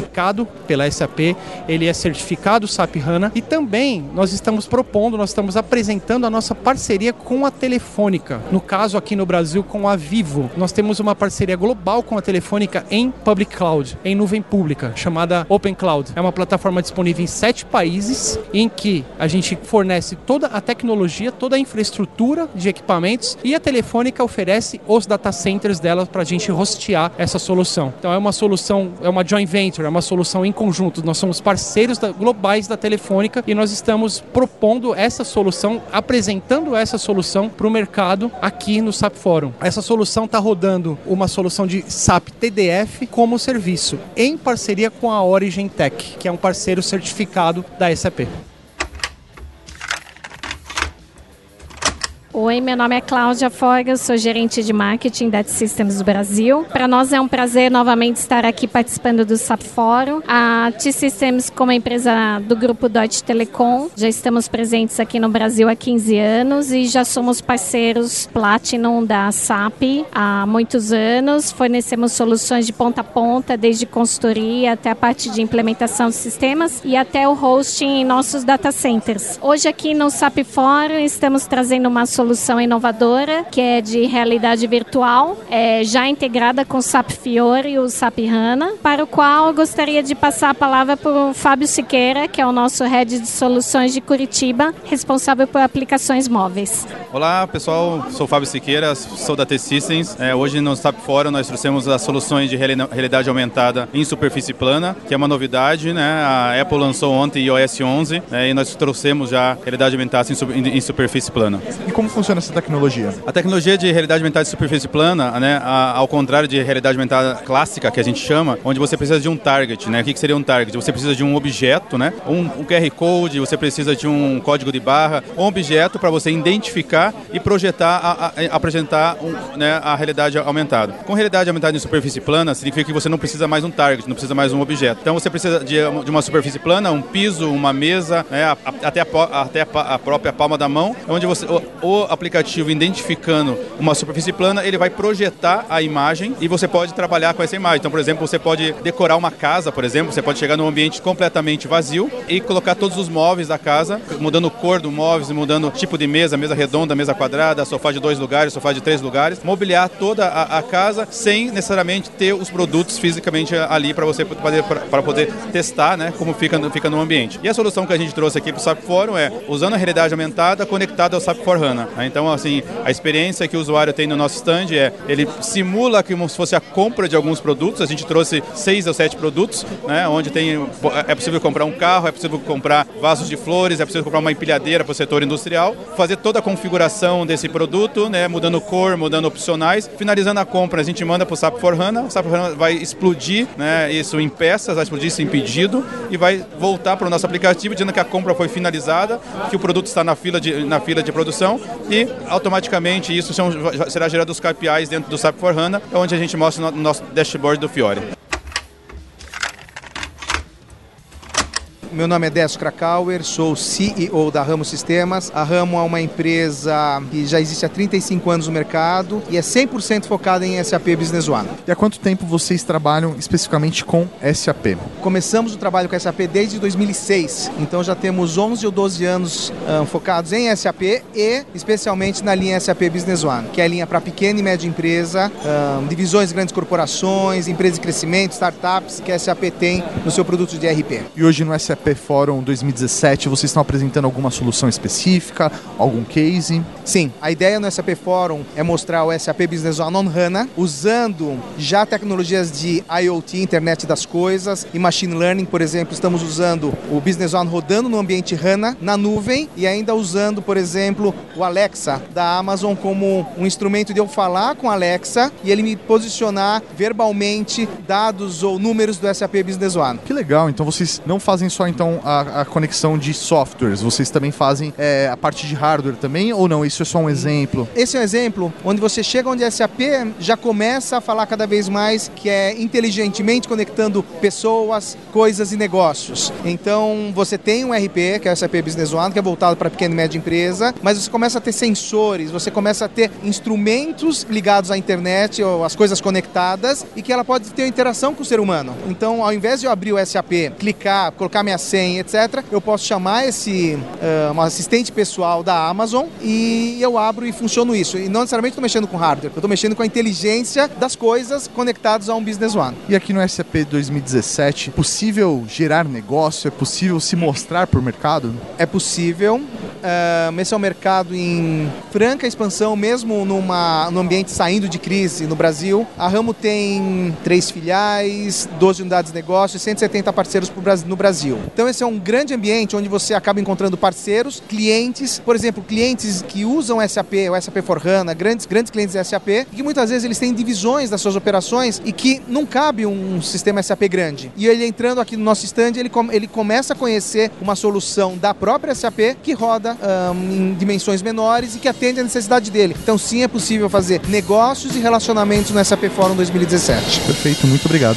pela SAP, ele é certificado SAP HANA e também nós estamos propondo, nós estamos apresentando a nossa parceria com a Telefônica. No caso aqui no Brasil com a Vivo. Nós temos uma parceria global com a Telefônica em public cloud, em nuvem pública, chamada Open Cloud. É uma plataforma disponível em sete países em que a gente fornece toda a tecnologia, toda a infraestrutura de equipamentos e a Telefônica oferece os data centers dela para a gente hostear essa solução. Então é uma solução, é uma joint venture, é uma solução em conjunto. Nós somos parceiros da, globais da Telefônica e nós estamos propondo essa solução, apresentando essa solução para o mercado aqui no SAP Forum. Essa solução está rodando uma solução de SAP TDF como serviço, em parceria com a Origin Tech, que é um parceiro certificado da SAP. Oi, meu nome é Cláudia Forga, sou gerente de marketing da T-Systems do Brasil. Para nós é um prazer novamente estar aqui participando do SAP Fórum. A T-Systems, como empresa do grupo Deutsche Telekom, já estamos presentes aqui no Brasil há 15 anos e já somos parceiros Platinum da SAP há muitos anos. Fornecemos soluções de ponta a ponta, desde consultoria até a parte de implementação de sistemas e até o hosting em nossos data centers. Hoje aqui no SAP Fórum estamos trazendo uma solução solução inovadora que é de realidade virtual, é, já integrada com o SAP Fiore e o SAP HANA, para o qual eu gostaria de passar a palavra para o Fábio Siqueira, que é o nosso Head de Soluções de Curitiba, responsável por aplicações móveis. Olá pessoal, sou o Fábio Siqueira, sou da T-Systems. É, hoje no SAP Fórum nós trouxemos as soluções de realidade aumentada em superfície plana, que é uma novidade, né? A Apple lançou ontem iOS 11 é, e nós trouxemos já realidade aumentada em, em superfície plana. E como funciona essa tecnologia? A tecnologia de realidade aumentada de superfície plana, né, ao contrário de realidade aumentada clássica, que a gente chama, onde você precisa de um target, né? O que seria um target? Você precisa de um objeto, né? Um, um QR Code, você precisa de um código de barra, um objeto para você identificar e projetar, a, a, a apresentar um, né, a realidade aumentada. Com realidade aumentada em superfície plana, significa que você não precisa mais um target, não precisa mais um objeto. Então você precisa de, de uma superfície plana, um piso, uma mesa, né, até, a, até a, própria palma da mão, onde você, o, o aplicativo identificando uma superfície plana, ele vai projetar a imagem e você pode trabalhar com essa imagem. Então, por exemplo, você pode decorar uma casa, por exemplo, você pode chegar num ambiente completamente vazio e colocar todos os móveis da casa, mudando cor do móveis, mudando tipo de mesa, mesa redonda, mesa quadrada, sofá de dois lugares, sofá de três lugares, mobiliar toda a, a casa sem necessariamente ter os produtos fisicamente ali para você poder, para poder testar, né, como fica, fica no ambiente. E a solução que a gente trouxe aqui para o SAP Forum é usando a realidade aumentada conectada ao SAP for HANA. Então, assim, a experiência que o usuário tem no nosso stand é, ele simula como se fosse a compra de alguns produtos. A gente trouxe seis ou sete produtos, né, onde tem, é possível comprar um carro, é possível comprar vasos de flores, é possível comprar uma empilhadeira para o setor industrial, fazer toda a configuração desse produto, né, mudando cor, mudando opcionais. Finalizando a compra, a gente manda para o SAP for HANA, o SAP for HANA vai explodir né, isso em peças, vai explodir isso em pedido e vai voltar para o nosso aplicativo dizendo que a compra foi finalizada, que o produto está na fila de, na fila de produção e automaticamente isso será gerado os KPIs dentro do SAP for HANA, onde a gente mostra no nosso dashboard do Fiore. Meu nome é Décio Krakauer, sou CEO da Ramo Sistemas. A Ramo é uma empresa que já existe há 35 anos no mercado e é 100% focada em SAP Business One. E há quanto tempo vocês trabalham especificamente com SAP? Começamos o trabalho com SAP desde 2006, então já temos 11 ou 12 anos um, focados em SAP e especialmente na linha SAP Business One, que é a linha para pequena e média empresa, um, divisões de grandes corporações, empresas de crescimento, startups que a SAP tem no seu produto de RP. E hoje no SAP SAP Forum 2017 vocês estão apresentando alguma solução específica, algum case? Sim, a ideia no SAP Forum é mostrar o SAP Business One on HANA, usando já tecnologias de IoT, Internet das Coisas, e Machine Learning, por exemplo, estamos usando o Business One rodando no ambiente HANA, na nuvem, e ainda usando, por exemplo, o Alexa da Amazon como um instrumento de eu falar com a Alexa e ele me posicionar verbalmente dados ou números do SAP Business One. Que legal, então vocês não fazem só então a, a, conexão de softwares? Vocês também fazem é, a parte de hardware também ou não? Isso é só um exemplo? Esse é um exemplo onde você chega onde é a SAP já começa a falar cada vez mais que é inteligentemente conectando pessoas, coisas e negócios. Então você tem um RP, que é o SAP Business One, que é voltado para pequena e média empresa, mas você começa a ter sensores, você começa a ter instrumentos ligados à internet ou as coisas conectadas e que ela pode ter interação com o ser humano. Então, ao invés de eu abrir o SAP, clicar, colocar minha 100, etc., eu posso chamar esse uh, um assistente pessoal da Amazon e eu abro e funciono isso. E não necessariamente estou mexendo com hardware, eu estou mexendo com a inteligência das coisas conectadas a um Business One. E aqui no SAP 2017, possível gerar negócio? É possível se mostrar para o mercado? É possível. Uh, esse é um mercado em franca expansão, mesmo numa, num ambiente saindo de crise no Brasil. A Ramo tem três filiais, 12 unidades de negócio e 170 parceiros no Brasil. Então esse é um grande ambiente onde você acaba encontrando parceiros, clientes, por exemplo, clientes que usam SAP, o SAP for HANA, grandes, grandes clientes SAP, e que muitas vezes eles têm divisões das suas operações e que não cabe um sistema SAP grande. E ele entrando aqui no nosso stand, ele, ele começa a conhecer uma solução da própria SAP que roda em dimensões menores e que atende a necessidade dele. Então sim é possível fazer negócios e relacionamentos no SAP Forum 2017. Perfeito, muito obrigado.